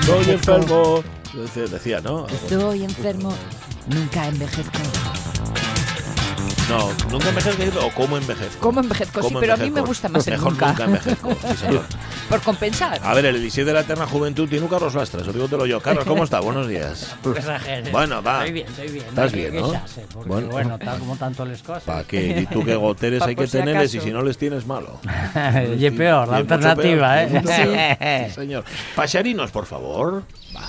Estoy enfermo. Decía- Decía, ¿no? Estoy enfermo, nunca envejezco. No, nunca envejezco o cómo envejezco. ¿Cómo envejezco? Sí, ¿Cómo pero a mí me envejezco? gusta más el Mejor nunca. nunca envejezco. sí. Por compensar. A ver, el Eliseo de la Eterna Juventud tiene un Carlos Lastras, os digo te lo yo. Carlos, ¿cómo está? Buenos días. Exageres. Bueno, va. Estoy bien, estoy bien. Estás bien, ¿no? porque, Bueno. bueno, tal como tanto les cosas. ¿Para qué? Y tú que goteres hay que si tenerles y si no les tienes malo. y es peor, la alternativa, peor. ¿eh? Sí, señor. Pacharinos, por favor. Va.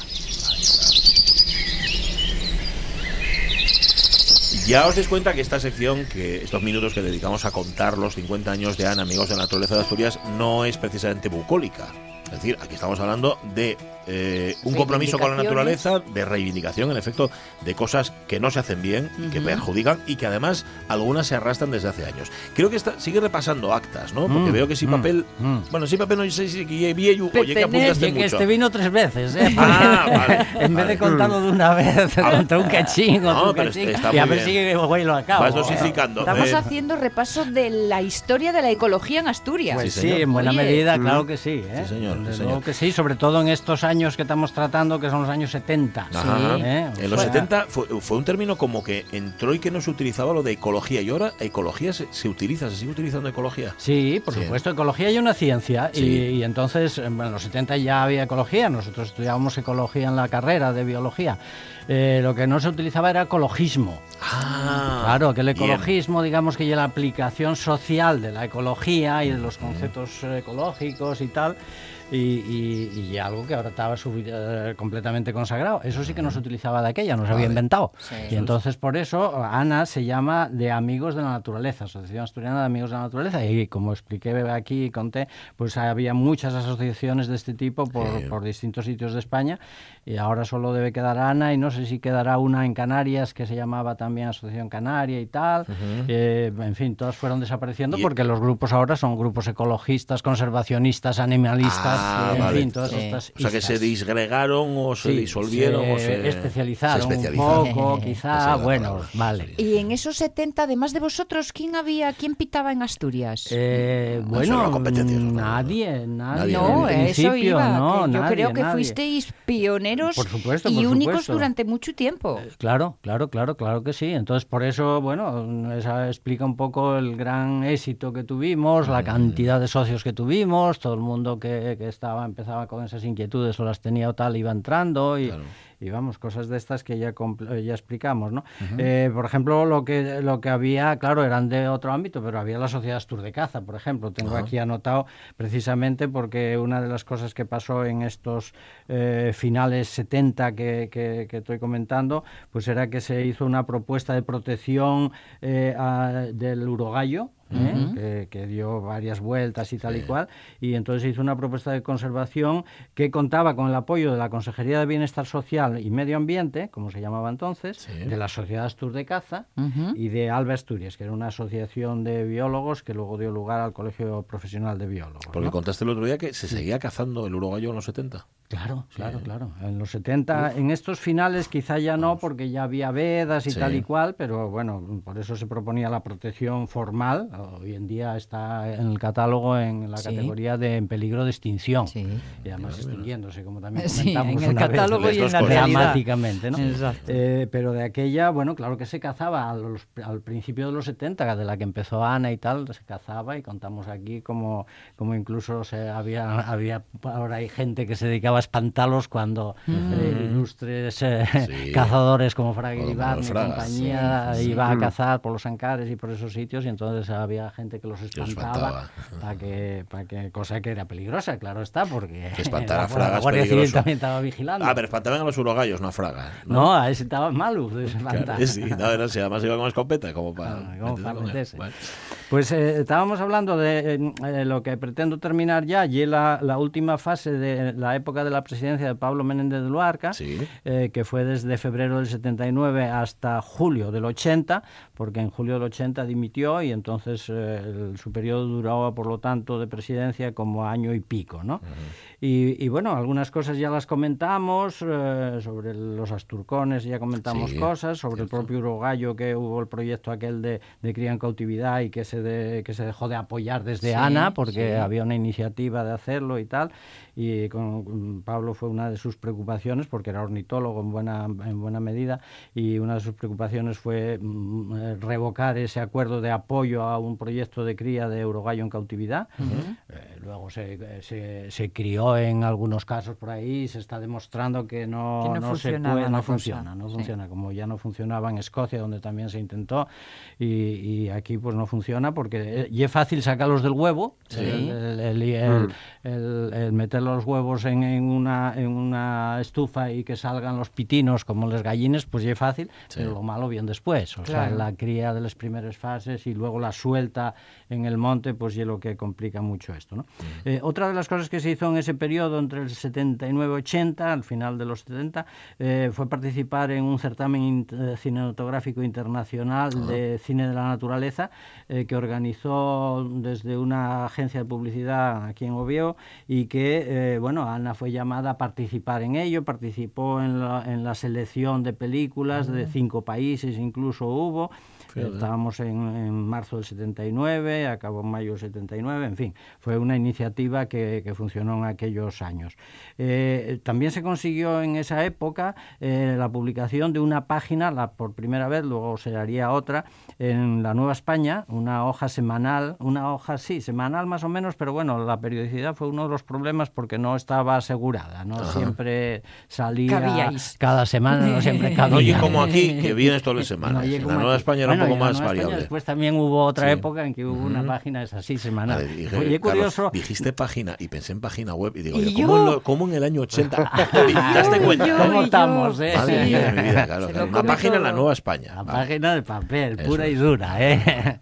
Ya os dais cuenta que esta sección, que estos minutos que dedicamos a contar los 50 años de Ana, amigos de la naturaleza de Asturias, no es precisamente bucólica. Es decir, aquí estamos hablando de eh, un compromiso con la naturaleza, de reivindicación, en efecto, de cosas que no se hacen bien, y que perjudican y que además algunas se arrastran desde hace años. Creo que está, sigue repasando actas, ¿no? Porque Mm, veo que si mm, papel. mm. Bueno, si papel no sé si que vieju, oye, que apuntaste que mucho. este vino tres veces, ¿eh? Ah, vale, en vez vale. de contarlo de una vez, Ah. contra un cachín, No, pero cachín, este está y a ver bien. si güey lo acabo. Vas dosificando. Estamos eh. haciendo repaso de la historia de la ecología en Asturias. Pues Sí, sí, señor. en buena Oye. medida, claro que sí. ¿eh? Sí, señor, Desde luego que sí, sobre todo en estos años que estamos tratando, que son los años 70. Ajá. ¿eh? En los sea, 70 fue, fue un término como que entró y que no se utilizaba lo de ecología. Y ahora ecología se, se utiliza, se sigue utilizando ecología. Sí, por Sí. supuesto, ecología y una ciencia. Sí. Y, y entonces, bueno, en los 70 ya había ecología, nosotros estudiábamos ecología en la carrera de biología. Eh, lo que no se utilizaba era ecologismo. Ah, Claro, que el bien. ecologismo, digamos que ya la aplicación social de la ecología y de los conceptos eh, ecológicos y tal, y, y- y algo que ahora estaba eh, completamente consagrado. Eso sí que no se utilizaba de aquella, no se había inventado. Sí. Y entonces por eso Ana se llama de Amigos de la Naturaleza, Asociación Asturiana de Amigos de la Naturaleza. Y como expliqué aquí y conté, pues había muchas asociaciones de este tipo por, por distintos sitios de España. Y ahora solo debe quedar Ana y no sé si quedará una en Canarias que se llamaba también Asociación Canaria y tal. Eh, en fin, todas fueron desapareciendo Y- porque los grupos ahora son grupos ecologistas, conservacionistas, animalistas. Ah, en vale. fin, todas Sí. estas O sea que se disgregaron o se Sí, disolvieron se o se especializaron, se especializaron. un poco, quizá, bueno, palabra. vale. Y en esos 70, además de vosotros, ¿quién había, quién pitaba en Asturias? Eh, No, bueno, nadie, nadie. no, en eso principio, iba. no, que yo nadie, creo que nadie. fuisteis pioneros Por supuesto, y únicos supuesto. durante mucho tiempo. Claro, claro, claro, claro que sí. Entonces, por eso, bueno, esa explica un poco el gran éxito que tuvimos, la cantidad de socios que tuvimos, todo el mundo que, que estaba, empezaba con esas inquietudes o las tenía o tal, iba entrando y, y vamos, cosas de estas que ya, compl- ya explicamos, ¿no? Eh, por ejemplo, lo que, lo que había, claro, eran de otro ámbito, pero había la Sociedad Astur de Caza, por ejemplo. Tengo aquí anotado precisamente porque una de las cosas que pasó en estos eh, finales 70 que, que- que estoy comentando, pues era que se hizo una propuesta de protección eh, a- del urogallo, ¿eh? que, que dio varias vueltas y tal y cual, y entonces hizo una propuesta de conservación que contaba con el apoyo de la Consejería de Bienestar Social y Medio Ambiente, como se llamaba entonces, de la Sociedad Astur de Caza y de Alba Asturias, que era una asociación de biólogos que luego dio lugar al Colegio Profesional de Biólogos. Porque ¿no? contaste el otro día que se seguía cazando el uruguayo en los 70. Claro, claro, claro. En los 70, en estos finales quizá ya no, porque ya había vedas y Sí. tal y cual, pero bueno, por eso se proponía la protección formal. Hoy en día está en el catálogo en la Sí. categoría de en peligro de extinción. Sí. Y además extinguiéndose, como también comentamos en el una vez. catálogo y en la. Dramáticamente, ¿no? Exacto. Eh, pero de aquella, bueno, claro que se cazaba a los- al principio de los 70, de la que empezó Ana y tal, se cazaba y contamos aquí como, como incluso se había, había, ahora hay gente que se dedicaba a espantarlos cuando eh, ilustres eh, Sí. cazadores como Fraga y Fragas. compañía Sí, sí. iba a cazar por los Ancares y por esos sitios y entonces había gente que los espantaba para que, para que, cosa que era peligrosa, claro está, porque Que espantar a la- Fraga la es Guardia Civil también estaba vigilando. Ah, pero espantaban a los uruguayos, no a Fraga. No, a ese estaba malo de Claro, espantar. sí, no, no, si además iba con escopeta, como para. Como meterse para con él. meterse. Vale. Pues eh, estábamos hablando de lo que pretendo terminar ya, y la, la última fase de la época de la presidencia de Pablo Menéndez de Luarca, Sí. eh, que fue desde febrero del 79 hasta julio del 80, porque en julio del 80 dimitió y entonces eh, el- su periodo duraba, por lo tanto, de presidencia como año y pico, ¿no? Y, y, bueno, algunas cosas ya las comentamos, eh, sobre los asturcones ya comentamos Sí, cosas, sobre el propio urogallo que hubo el proyecto aquel de, de cría en cautividad y que se, de- que se dejó de apoyar desde Sí, Ana, porque sí. había una iniciativa de hacerlo y tal, y con, con Pablo fue una de sus preocupaciones, porque era ornitólogo en buena, en buena medida, y una de sus preocupaciones fue mm, eh, revocar ese acuerdo de apoyo a un proyecto de cría de urogallo en cautividad. Eh, luego se, se, se crió en algunos casos por ahí y se está demostrando que no, Que no se funcionaba puede, no cosa. funciona, no Sí. funciona, como ya no funcionaba en Escocia, donde también se intentó, y, y aquí pues no funciona porque eh, y es fácil sacarlos del huevo, Sí. el, el- el- el- el- el meter los huevos en, en una, en una estufa y que salgan los pitinos como las gallines, pues ya es fácil, Sí. pero lo malo bien después, o Claro. sea, la cría de las primeras fases y luego la suelta en el monte, pues ya lo que complica mucho esto. ¿no? Eh, otra de las cosas que se hizo en ese periodo, entre el 79 y 80, al final de los 70, eh, fue participar en un certamen eh, cinematográfico internacional de cine de la naturaleza eh, que organizó desde una agencia de publicidad aquí en Oviedo y que, bueno, Ana fue llamada a participar en ello, participó en la, en la selección de películas de cinco países, incluso hubo. Fíjate. Estábamos en, en marzo del 79, acabó en mayo del 79, en fin, fue una iniciativa que, que funcionó en aquellos años. Eh, también se consiguió en esa época eh, la publicación de una página, la por primera vez, luego se haría otra, en la Nueva España, una hoja semanal, una hoja, sí, semanal más o menos, pero bueno, la periodicidad fue uno de los problemas porque no estaba asegurada, no siempre salía Cabíais. cada semana, no siempre cabía. Oye, como aquí, que vienes todas las semanas. No, en la como Nueva aquí. España era Bueno, un y poco más variable. Después también hubo otra Sí. época en que hubo una página, es así, semanal. Vale, dije, Oye, Carlos, curioso. dijiste página y pensé en página web y digo, ¿Y ¿cómo, en lo- cómo en el año 80? ¿Te das cuenta? yo, ¿Cómo estamos, eh? Madre mía de mi vida, claro. Una página en la. Nueva España. La Vale. página de papel, Eso pura y es. dura, ¿eh?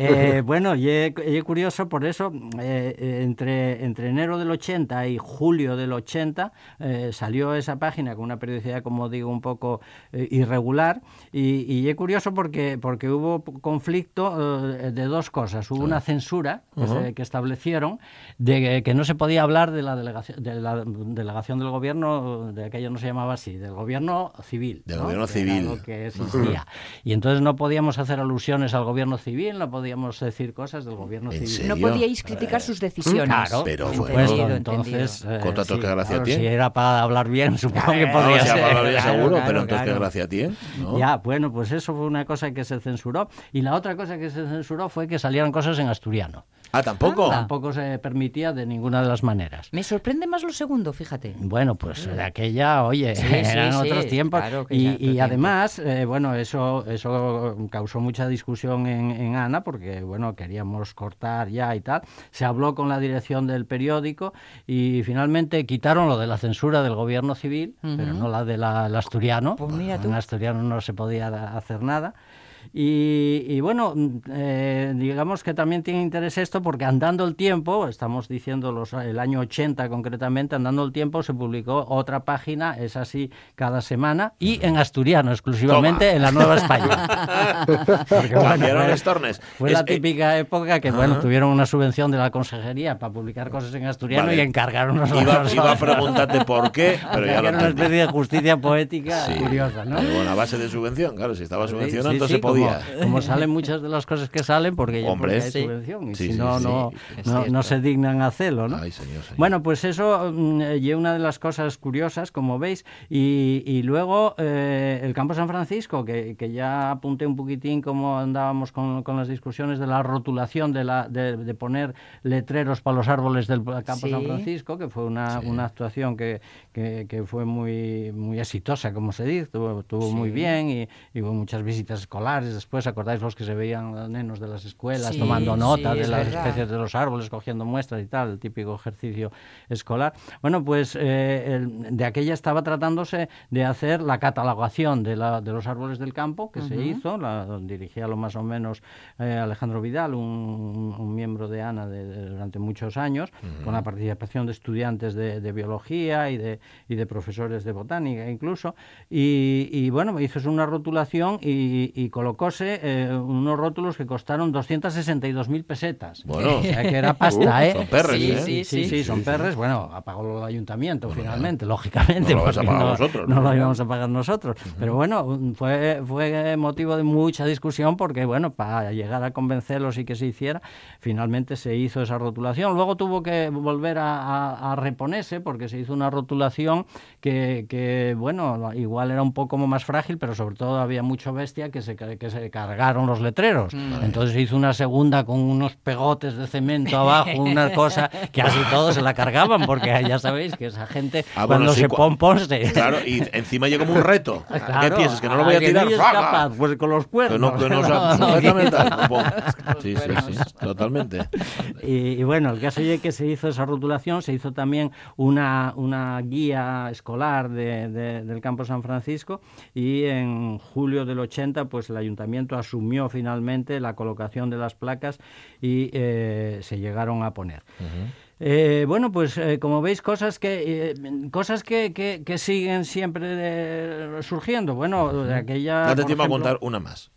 Eh, bueno, y es, curioso por eso, eh, eh, entre, entre enero del 80 y julio del 80 eh, salió esa página con una periodicidad, como digo, un poco irregular y, y es curioso porque, porque hubo conflicto de dos cosas. Hubo una censura que, se- que establecieron de que, que no se podía hablar de la delegación, de la delegación del gobierno, de aquello no se llamaba así, del gobierno civil. Del ¿no? gobierno civil. que existía. Y entonces no podíamos hacer alusiones al gobierno civil, no podíamos decir cosas del gobierno ¿En civil. serio? No podíais criticar sus decisiones. Claro, Pero por bueno. Entendido, entonces, eh, Con tanto sí, que gracia claro, tiene. Si era para hablar bien, supongo que podría ser. Seguro, claro, pero entonces qué gracia tiene. ¿no? Ya, bueno, pues eso fue una cosa que se censuró. Y la otra cosa que se censuró fue que salieran cosas en asturiano. Ah, tampoco. Tampoco se permitía de ninguna de las maneras. Me sorprende más lo segundo, fíjate. Bueno, pues de aquella, oye, Sí, eran sí, otros tiempos. claro que y otro y tiempo. además, eh, bueno, eso, eso causó mucha discusión en, en Ana, porque, bueno, queríamos cortar ya y tal. Se habló con la dirección del periódico y finalmente quitaron lo de la censura del gobierno civil, pero no la del asturiano. Pues mira tú. En asturiano no se podía hacer nada. Y, y bueno, mm, eh, digamos que también tiene interés esto porque andando el tiempo, estamos diciendo los, el año 80 concretamente, andando el tiempo se publicó otra página, es así cada semana, y en asturiano exclusivamente en la Nueva España. Porque, bueno, fue- estornes. Fue Es- la eh, típica época que, bueno, tuvieron una subvención de la consejería para publicar cosas en asturiano Vale. y encargaron unos Iba, iba a preguntarte por qué, pero ya lo era una especie de justicia poética Sí. curiosa, ¿no? Pero bueno, a base de subvención, claro, si estaba subvencionado, Sí, podía. Como, como salen muchas de las cosas que salen, porque ya Hombre, porque hay sí. subvención, y Sí, si sí, no, sí, no, no, no se dignan a hacerlo, ¿no? Ay, señor, señor. Bueno, pues eso mm, eh, y una de las cosas curiosas, como veis, y, y luego eh, el Campo San Francisco, que, que ya apunté un poquitín cómo andábamos con, con las discusiones de la rotulación, de, la, de, de poner letreros para los árboles del Campo Sí. San Francisco, que fue una, una actuación que, que, que fue muy, muy exitosa, como se dice, estuvo, estuvo muy bien y, y hubo muchas visitas escolares. Después, ¿acordáis los que se veían los nenos de las escuelas Sí, tomando sí, nota de es las verdad. especies de los árboles, cogiendo muestras y tal, el típico ejercicio escolar. Bueno, pues eh, el- de aquella estaba tratándose de hacer la catalogación de, la- de los árboles del campo, que se hizo, la, dirigía lo más o menos eh, Alejandro Vidal, un, un miembro de ANA de- de- durante muchos años, con la participación de estudiantes de, de biología y de, y de profesores de botánica incluso. Y, y, bueno, hizo una rotulación y, y colocóse eh, unos rótulos que costaron 262.000 pesetas. Bueno. O sea que era pasta, ¿eh? son perres, Sí, ¿eh? sí, Sí, sí, son perres. Bueno, apagó el ayuntamiento finalmente, lógicamente. no lo a pagar no, vosotros, No ¿no? lo íbamos a pagar nosotros. Pero bueno, fue, fue motivo de mucha discusión porque, bueno, para llegar a convencerlos y que se hiciera, finalmente se hizo esa rotulación. Luego tuvo que volver a, a- a reponerse porque se hizo una rotulación que, que, bueno, igual era un poco más frágil, pero sobre todo había mucho bestia que se, ca- que se cargaron los letreros. Entonces se hizo una segunda con unos pegotes de cemento abajo, una cosa que así todos se la cargaban, porque ya sabéis que esa gente Ah, bueno, cuando sí, se pompon se... Claro, y encima llega como un reto. ¿Qué Claro, piensas? ¿Que no lo voy a tirar? no capaz, pues con los Que cuernos. no, que no. Sí, sí, sí, totalmente. Y, y bueno, el caso es que se hizo esa rotulación, se hizo también una, una guía escolar de- de- del campo San Francisco y en julio del 80 pues el ayuntamiento asumió finalmente la colocación de las placas y eh, se llegaron a poner. Eh, bueno, pues eh, como veis, cosas que eh, cosas que, que- que siguen siempre surgiendo. Bueno, de aquella. Date por tiempo a contar una más.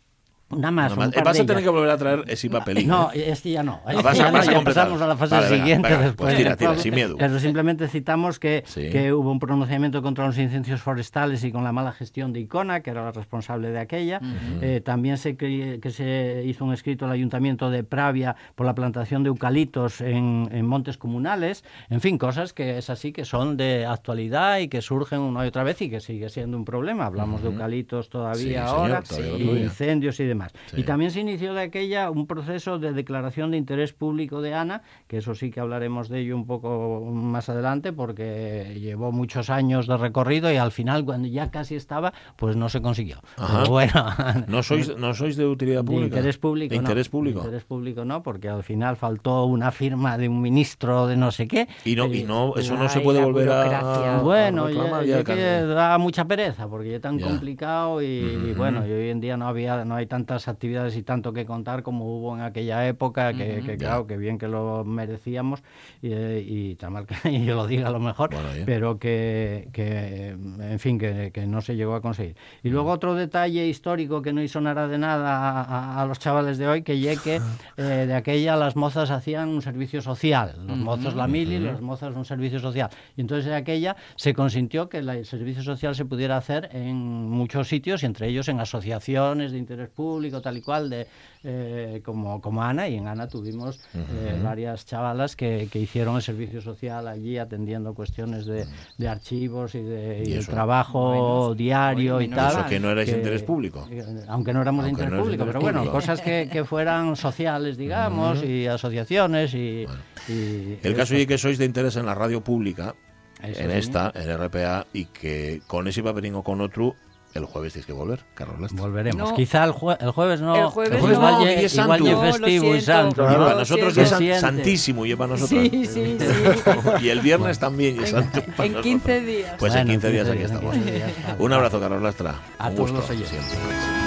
Una más. Una un más. par Vas a tener que volver a traer ese papelín. No, ¿eh? este ya no. Ah, Este vas a- ya no, a ya completar. pasamos a la fase Vale, siguiente. venga, después pues tira, tira, sin miedo. Pero simplemente citamos que, Sí. que hubo un pronunciamiento contra los incendios forestales y con la mala gestión de Icona, que era la responsable de aquella. Eh, también se que se hizo un escrito al ayuntamiento de Pravia por la plantación de eucaliptos en, en montes comunales. En fin, cosas que es así que son de actualidad y que surgen una y otra vez y que sigue siendo un problema. Hablamos de eucaliptos todavía Sí, señor, ahora todavía y incendios y demás. Sí. Y también se inició de aquella un proceso de declaración de interés público de ANA, que eso sí que hablaremos de ello un poco más adelante, porque llevó muchos años de recorrido y al final, cuando ya casi estaba, pues no se consiguió. Pero bueno, No sois, no sois de utilidad de pública. interés público. De no. interés público. De interés público no, porque al final faltó una firma de un ministro de no sé qué. Y no, y no, eso no se puede volver a. burocracia. a Bueno, reclamar, ya, que da mucha pereza porque es tan Ya. complicado y, y bueno, y hoy en día no había no hay tanta tantas actividades y tanto que contar como hubo en aquella época, que, que claro, que bien que lo merecíamos y, y tan mal que yo lo diga a lo mejor, pero que, que, en fin, que, que no se llegó a conseguir. Y luego otro detalle histórico que no hizo nada de nada a, a- a los chavales de hoy, que que eh, de aquella las mozas hacían un servicio social, los mozos la mili, las mozas un servicio social. Y entonces de aquella se consintió que el servicio social se pudiera hacer en muchos sitios y entre ellos en asociaciones de interés público, tal y cual, de, eh, como, como Ana, y en Ana tuvimos eh, Ujú. varias chavalas que, que hicieron el servicio social allí atendiendo cuestiones de, de archivos y, de, y Y el trabajo diario y tal. Eso que no erais de interés público. eh, Aunque no éramos de Aunque interés no público, interés pero bueno, público. cosas que, que fueran sociales, digamos, Ujú. y asociaciones y... y El caso es que sois de interés en la radio pública, Eso en sí. esta, en RPA, y que con ese papelín o con otro, el jueves tienes que volver, Carlos Lastra. Volveremos. No. Quizá el, jue- el jueves no. El jueves no, igual, que lle- ya es igual lle No, festivo y santo. Y ¿no? para nosotros es san- santísimo, y para nosotros. Sí, sí, sí. y el viernes también es santo. para En nosotros. 15 días. Pues en Bueno, 15 días 15 aquí días, estamos. 15 días, vale. Un abrazo, Carlos Lastra. A Un todos gusto, los oyentes. siempre.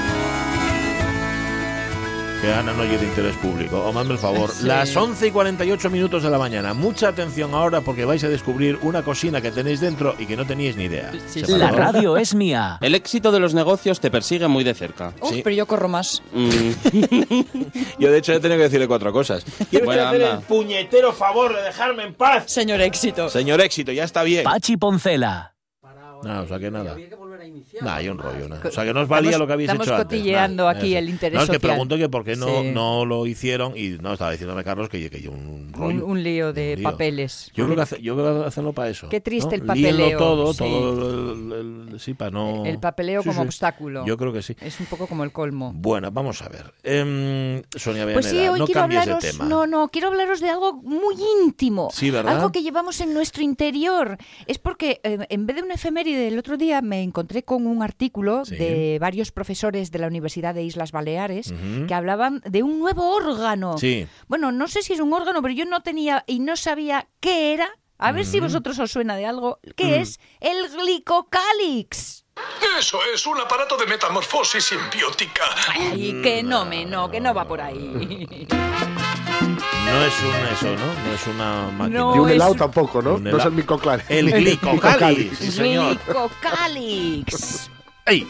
Que Ana no oye de interés público. O mando el favor. Sí. Las 11 y 48 minutos de la mañana. Mucha atención ahora porque vais a descubrir una cocina que tenéis dentro y que no teníais ni idea. Sí, ¿Se sí. La radio es mía. El éxito de los negocios te persigue muy de cerca. Uf, Sí. pero yo corro más. Mm, Yo de hecho he tenido que decirle cuatro cosas. Quiero Bueno, hacer el puñetero favor de dejarme en paz. Señor éxito. Señor éxito, ya está bien. Pachi Poncela. No, o sea que nada. Había que volver a iniciar. Nah, hay un rollo, nada. O sea que no os valía Estamos- lo que habéis estamos hecho antes. cotilleando Nada, aquí el interés No, es que social. pregunto que por qué no, Sí. no lo hicieron y no, estaba diciéndome Carlos que, que un rollo. Un, un lío de Un lío. papeles. Yo creo que hace- yo creo que hacerlo para eso. Qué triste ¿no? el Líenlo papeleo, todo, sí. todo el, el- el- sí, para no... El papeleo Sí, como obstáculo. Yo creo que sí. Es un poco como el colmo. Bueno, vamos a ver. Em, Sonia Pues sí, Villanera, hoy no quiero hablaros, de tema. no, no, quiero hablaros de algo muy íntimo. Sí, ¿verdad? Algo que llevamos en nuestro interior. Es porque eh, en vez de una efeméride el otro día me encontré con un artículo Sí. de varios profesores de la Universidad de Islas Baleares que hablaban de un nuevo órgano. Sí. Bueno, no sé si es un órgano, pero yo no tenía y no sabía qué era. A ver si vosotros os suena de algo. ¿Qué es el glicocálix? Eso es un aparato de metamorfosis simbiótica. Ay, que no me, no, que no va por ahí. No es un eso, ¿no? No es una máquina. No Y un es- helado tampoco, ¿no? Un No es el micoclán. El glicocálix, sí señor. Glicocálix. ¡Ey!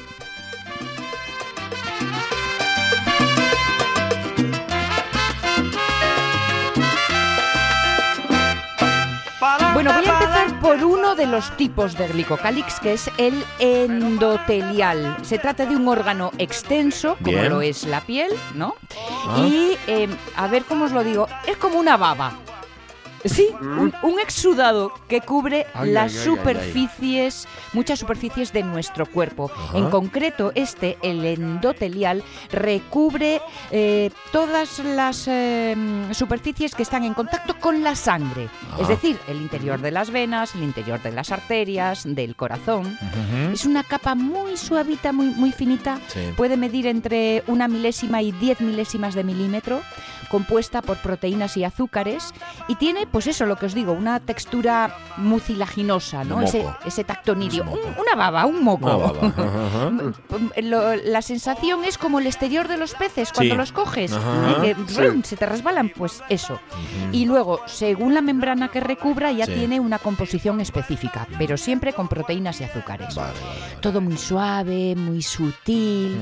Bueno, voy a empezar por uno de los tipos de glicocálix, que es el endotelial. Se trata de un órgano extenso, como Bien. lo es la piel, ¿no? Ah. Y, eh, a ver cómo os lo digo, es como una baba. Sí, un, un exudado que cubre Ay, las ay, ay, superficies, muchas superficies de nuestro cuerpo. Ajá. En concreto, este, el endotelial, recubre eh, todas las eh, superficies que están en contacto con la sangre. Es decir, el interior de las venas, el interior de las arterias, del corazón. Es una capa muy suavita, muy, muy finita. Sí. Puede medir entre una milésima y 10 milésimas de milímetro, compuesta por proteínas y azúcares, y tiene, pues eso, lo que os digo, una textura mucilaginosa, ¿no? Ese, ese. Un- una baba, un moco. Una baba. Ajá. Lo- la sensación es como el exterior de los peces cuando Sí. los coges, Ajá. que se te resbalan, pues eso. Y luego, según la membrana que recubra, ya Sí. tiene una composición específica, pero siempre con proteínas y azúcares. Vale, vale, vale. Todo muy suave, muy sutil.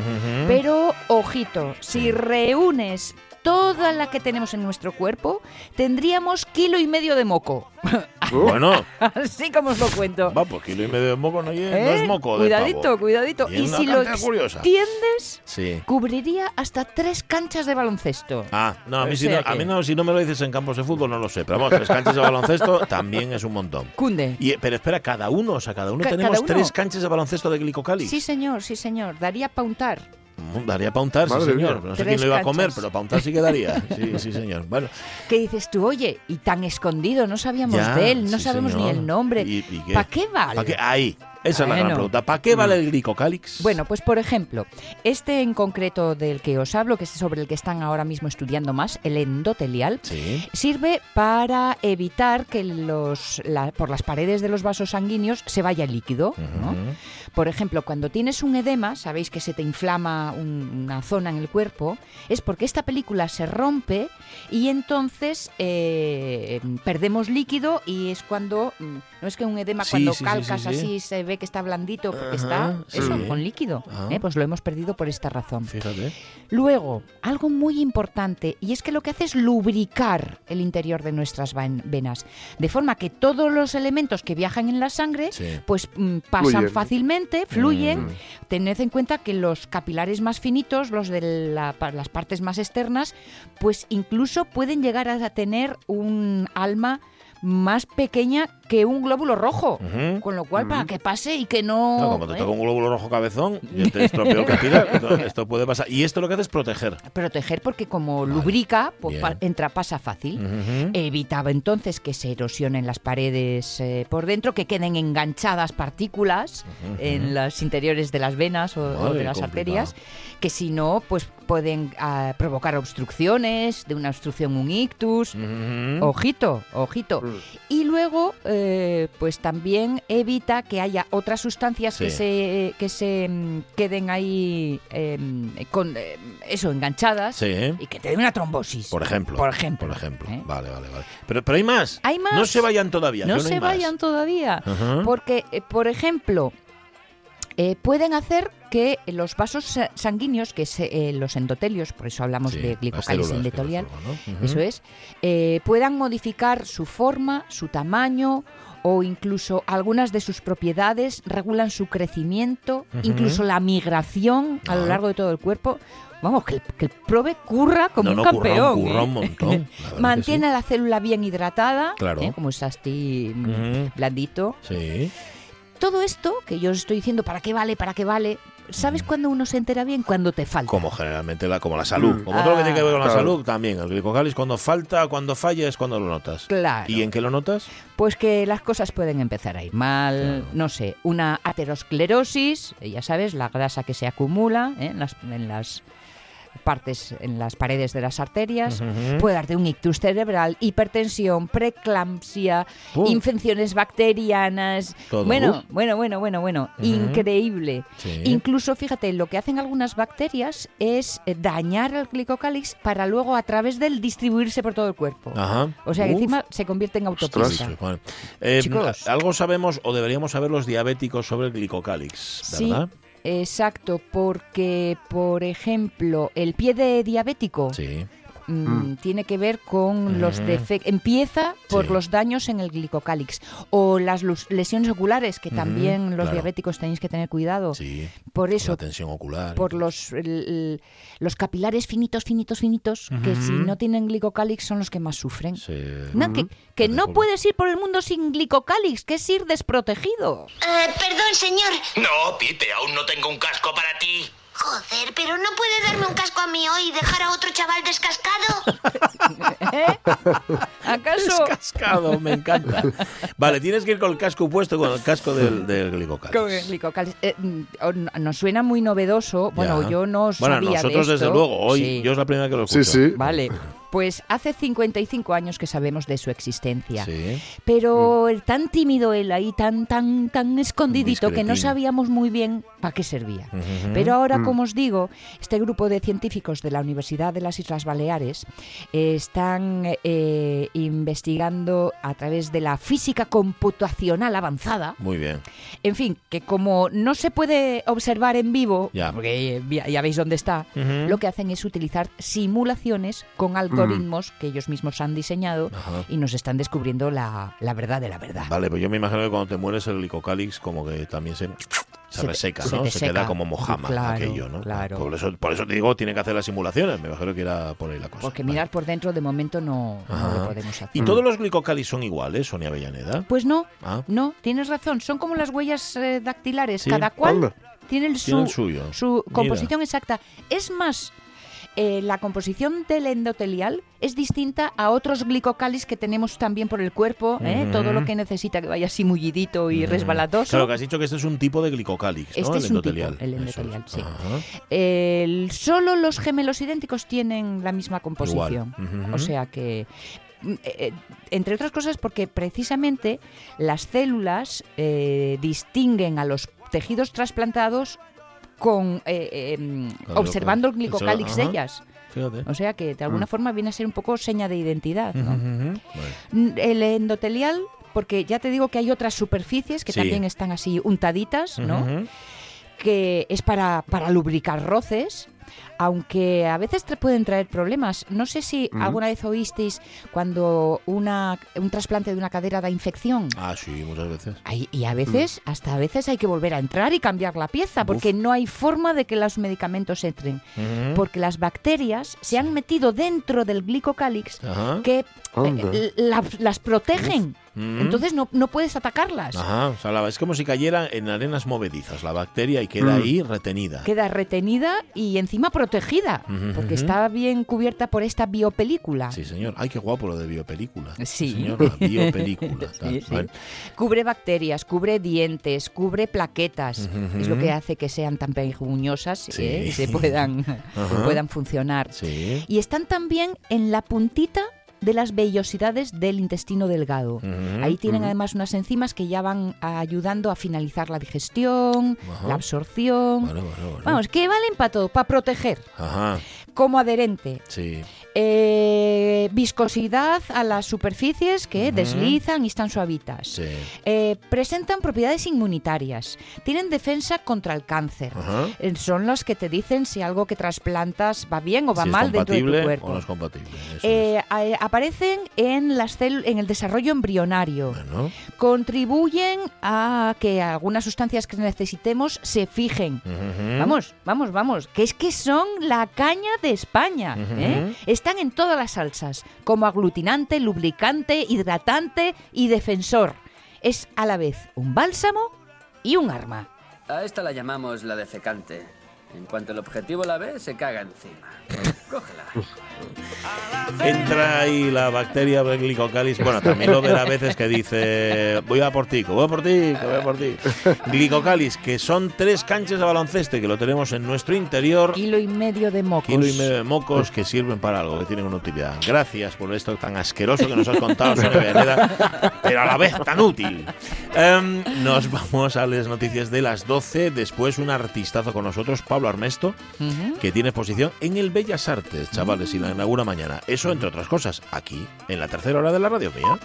Pero, ojito, si reúnes toda la que tenemos en nuestro cuerpo, tendríamos kilo y medio de moco. Bueno, Así como os lo cuento. va, pues kilo y medio de moco no, es- no ¿Eh? es moco de Cuidadito, pavo. cuidadito. Y Y si lo extiendes, Sí. cubriría hasta tres canchas de baloncesto. Ah, no, a mí, O si no, sea a que- mí no, si no me lo dices en campos de fútbol no lo sé, pero vamos, tres canchas de baloncesto también es un montón. Cunde. Y, pero espera, cada uno, o sea, cada uno Ca- tenemos cada uno. tres canchas de baloncesto de glicocálix. Sí, señor, sí, señor. Daría pa' untar. Mm, Daría para untar, sí, señor. mía. No sé quién lo iba a comer, pero para untar sí que daría. Sí, sí, señor. Bueno, ¿Qué dices tú? Oye, y tan escondido, no sabíamos ya, de él, no sí, sabemos ni el nombre. ¿Para qué vale? ¿Pa' qué? Ahí. Esa es la gran pregunta. ¿Para qué vale el glicocálix? Bueno, pues por ejemplo, este en concreto del que os hablo, que es sobre el que están ahora mismo estudiando más, el endotelial, Sí. sirve para evitar que los, la- por las paredes de los vasos sanguíneos se vaya líquido. Por ejemplo, cuando tienes un edema, sabéis que se te inflama un- una zona en el cuerpo, es porque esta película se rompe y entonces eh, perdemos líquido y es cuando, mm, no es que un edema Sí, cuando sí, calcas sí, sí. así se ve que está blandito porque Ajá, está eso, con líquido. ¿eh? pues lo hemos perdido por esta razón. Fíjate. Luego, algo muy importante, y es que lo que hace es lubricar el interior de nuestras ven- venas, de forma que todos los elementos que viajan en la sangre, Sí. pues mm, pasan Fluyen. fácilmente, fluyen. Mm. Tened en cuenta que los capilares más finitos, los de la- las partes más externas, pues incluso pueden llegar a tener un alma más pequeña que un glóbulo rojo. Con lo cual, para que pase y que no... No, como te ¿eh? toca un glóbulo rojo cabezón, ya te estropeó el capilar. Esto, esto puede pasar. Y esto lo que hace es proteger. proteger porque como lubrica, pues pa- entra, pasa fácil. Evitaba entonces que se erosionen las paredes eh, por dentro, que queden enganchadas partículas en los interiores de las venas o, de las complicado. arterias, que si no, pues pueden ah, provocar obstrucciones, de una obstrucción un ictus. Ojito, ojito. Y luego, eh, pues también evita que haya otras sustancias que se que se mm, queden ahí em, con eh, eso enganchadas Sí. y que te dé una trombosis. Por ejemplo. Por ejemplo. Por ejemplo. ¿eh? Vale, vale, vale. Pero, pero hay más. Hay más. No se vayan todavía. No se vayan todavía, porque eh, por ejemplo eh, pueden hacer que los vasos sa- sanguíneos, que es eh, los endotelios, por eso hablamos Sí, de que endotelial, ¿no? Eso es, eh, puedan modificar su forma, su tamaño o incluso algunas de sus propiedades, regulan su crecimiento, incluso la migración a lo Ah. largo de todo el cuerpo. Vamos, que el, que el prove curra como No, un no, un- campeón. curra un montón, la Mantiene a la célula bien hidratada, Claro. como es así mm, Ujú. blandito. Sí. Todo esto que yo os estoy diciendo, ¿para qué vale? ¿Para qué vale? ¿Sabes cuándo uno se entera bien? Cuando te falta. Como generalmente la, como la salud. Mm. Como todo lo que tiene que ver con la Claro. salud, también. El glicocáliz cuando falta, cuando falla es cuando lo notas. Claro. ¿Y en qué lo notas? Pues que las cosas pueden empezar a ir mal, Claro. no sé, una aterosclerosis, eh, ya sabes, la grasa que se acumula ¿eh? en, las, en las partes, en las paredes de las arterias, puede darte un ictus cerebral, hipertensión, preeclampsia, infecciones bacterianas. Todo. Bueno, bueno, bueno, bueno, bueno, increíble. Sí. Incluso, fíjate, lo que hacen algunas bacterias es eh, dañar el glicocálix para luego a través del distribuirse por todo el cuerpo. Ajá. O sea que encima se convierte en autopista. Eh, Chicos. Algo sabemos o deberíamos saber los diabéticos sobre el glicocálix, ¿verdad? Sí, exacto, porque, por ejemplo, el pie de diabético Sí. Mm, tiene que ver con los defectos. Empieza por Sí. los daños en el glicocálix o las lesiones oculares, que también los claro. diabéticos tenéis que tener cuidado. Sí. Por eso, La tensión ocular. por los, el- los capilares finitos, finitos, finitos, que si no tienen glicocálix son los que más sufren. Sí. No, que, que no puedes ir por el mundo sin glicocálix, que es ir desprotegido. Eh, perdón, señor. No, Pipe, aún no tengo un casco para ti. Joder, pero no puede darme un casco a mí hoy y dejar a otro chaval descascado. ¿Eh? ¿Acaso? Cascado, me encanta. vale, tienes que ir con el casco puesto, con el casco del, del. Con el glicocálix. Eh, mm, o- nos suena muy novedoso. Bueno, Ya. yo no Bueno, sabía de nosotros desde esto. luego, hoy Sí. yo es la primera que lo Sí, escucho. sí. Vale. Pues hace 55 años que sabemos de su existencia. Sí. Pero tan tímido él ahí, tan tan tan escondidito que no sabíamos muy bien para qué servía. Pero ahora, como os digo, este grupo de científicos de la Universidad de las Islas Baleares eh, están eh, investigando a través de la física computacional avanzada. Muy bien. En fin, que como no se puede observar en vivo, Ya. porque ya, ya veis dónde está, lo que hacen es utilizar simulaciones con algoritmos que ellos mismos han diseñado Ajá. y nos están descubriendo la, la verdad de la verdad. Vale, pues yo me imagino que cuando te mueres el glicocálix como que también se, se, Se reseca, se ¿no? Se queda como mojama Claro, aquello, ¿no? claro. Por eso, por eso te digo, tiene que hacer las simulaciones. Me imagino que era por ahí la cosa. Porque mirar por dentro de momento no, lo podemos hacer. ¿Y todos los glicocálix son iguales, Sonia Avellaneda? Pues no, Ah. no, tienes razón. Son como las huellas eh, dactilares. Sí. Cada cual tiene el su, el suyo. su Mira. composición exacta. Es más, eh, la composición del endotelial es distinta a otros glicocalis que tenemos también por el cuerpo, ¿eh? Todo lo que necesita que vaya así mullidito y resbalatoso. Claro, que has dicho que este es un tipo de glicocálix, ¿no? Este el es un tipo, endotelial. el endotelial, es. sí. Solo los gemelos idénticos tienen la misma composición. O sea que, mm, eh, entre otras cosas, porque precisamente las células eh, distinguen a los tejidos trasplantados con eh, eh, Claro, observando el glicocálix de ellas. Fíjate. O sea que de alguna Mm. forma viene a ser un poco seña de identidad. ¿no? El endotelial, porque ya te digo que hay otras superficies que Sí. también están así untaditas, ¿no? Que es para, para lubricar roces, aunque a veces te pueden traer problemas. No sé si Ujú. alguna vez oísteis cuando una, un trasplante de una cadera da infección. Ah, sí, muchas veces. Y a veces, hasta a veces hay que volver a entrar y cambiar la pieza, porque Uf. no hay forma de que los medicamentos entren. Ujú. Porque las bacterias se han metido dentro del glicocálix que eh, la- las protegen. Ujú. Entonces no, no puedes atacarlas. Ajá, o sea, la- es como si cayera en arenas movedizas la bacteria y queda Mm. ahí retenida. Queda retenida y encima protegida, porque está bien cubierta por esta biopelícula. Sí, señor. Ay, qué guapo lo de biopelícula. Sí. señor, la biopelícula. tal. Sí, sí. Vale. Cubre bacterias, cubre dientes, cubre plaquetas. Es lo que hace que sean tan peguñosas Sí. ¿eh? y se puedan, puedan funcionar. Sí. Y están también en la puntita de las vellosidades del intestino delgado. Ahí tienen además unas enzimas que ya van ayudando a finalizar la digestión, Ajá. la absorción. Bueno, bueno, bueno. Vamos, que valen para todo, para proteger. Ajá, Como adherente, sí. eh, viscosidad a las superficies que deslizan y están suavitas. Sí. Eh, presentan propiedades inmunitarias. Tienen defensa contra el cáncer. Eh, son los que te dicen si algo que trasplantas va bien o va Si es mal dentro de tu cuerpo. o no es compatible. eso Eh, a- aparecen en, las en el desarrollo embrionario. Contribuyen a que algunas sustancies que necesitemos se fijen. Vamos, vamos, vamos. Que es que son la caña de España. Están en todas las salsas, como aglutinante, lubricante, hidratante y defensor. Es a la vez un bálsamo y un arma. A esta la llamamos la defecante. En cuanto el objetivo la ve, se caga encima. Cógela. Entra ahí la bacteria Glycocalis. Bueno, también lo verá a veces que dice: Voy a por ti, voy a por ti, voy a por ti. Glycocalis, que son tres canchas de baloncesto que lo tenemos en nuestro interior. Kilo y medio de mocos. Kilo y medio de mocos que sirven para algo, que tienen una utilidad. Gracias por esto tan asqueroso que nos has contado sobre Venera, pero a la vez tan útil. Em, nos vamos a las noticias de las 12. Después un artistazo con nosotros, Pablo Armesto, Ujú. que tiene exposición en el Bellas Artes, chavales, y la inaugura mañana. Eso, entre otras cosas, aquí, en la tercera hora de la radio mía.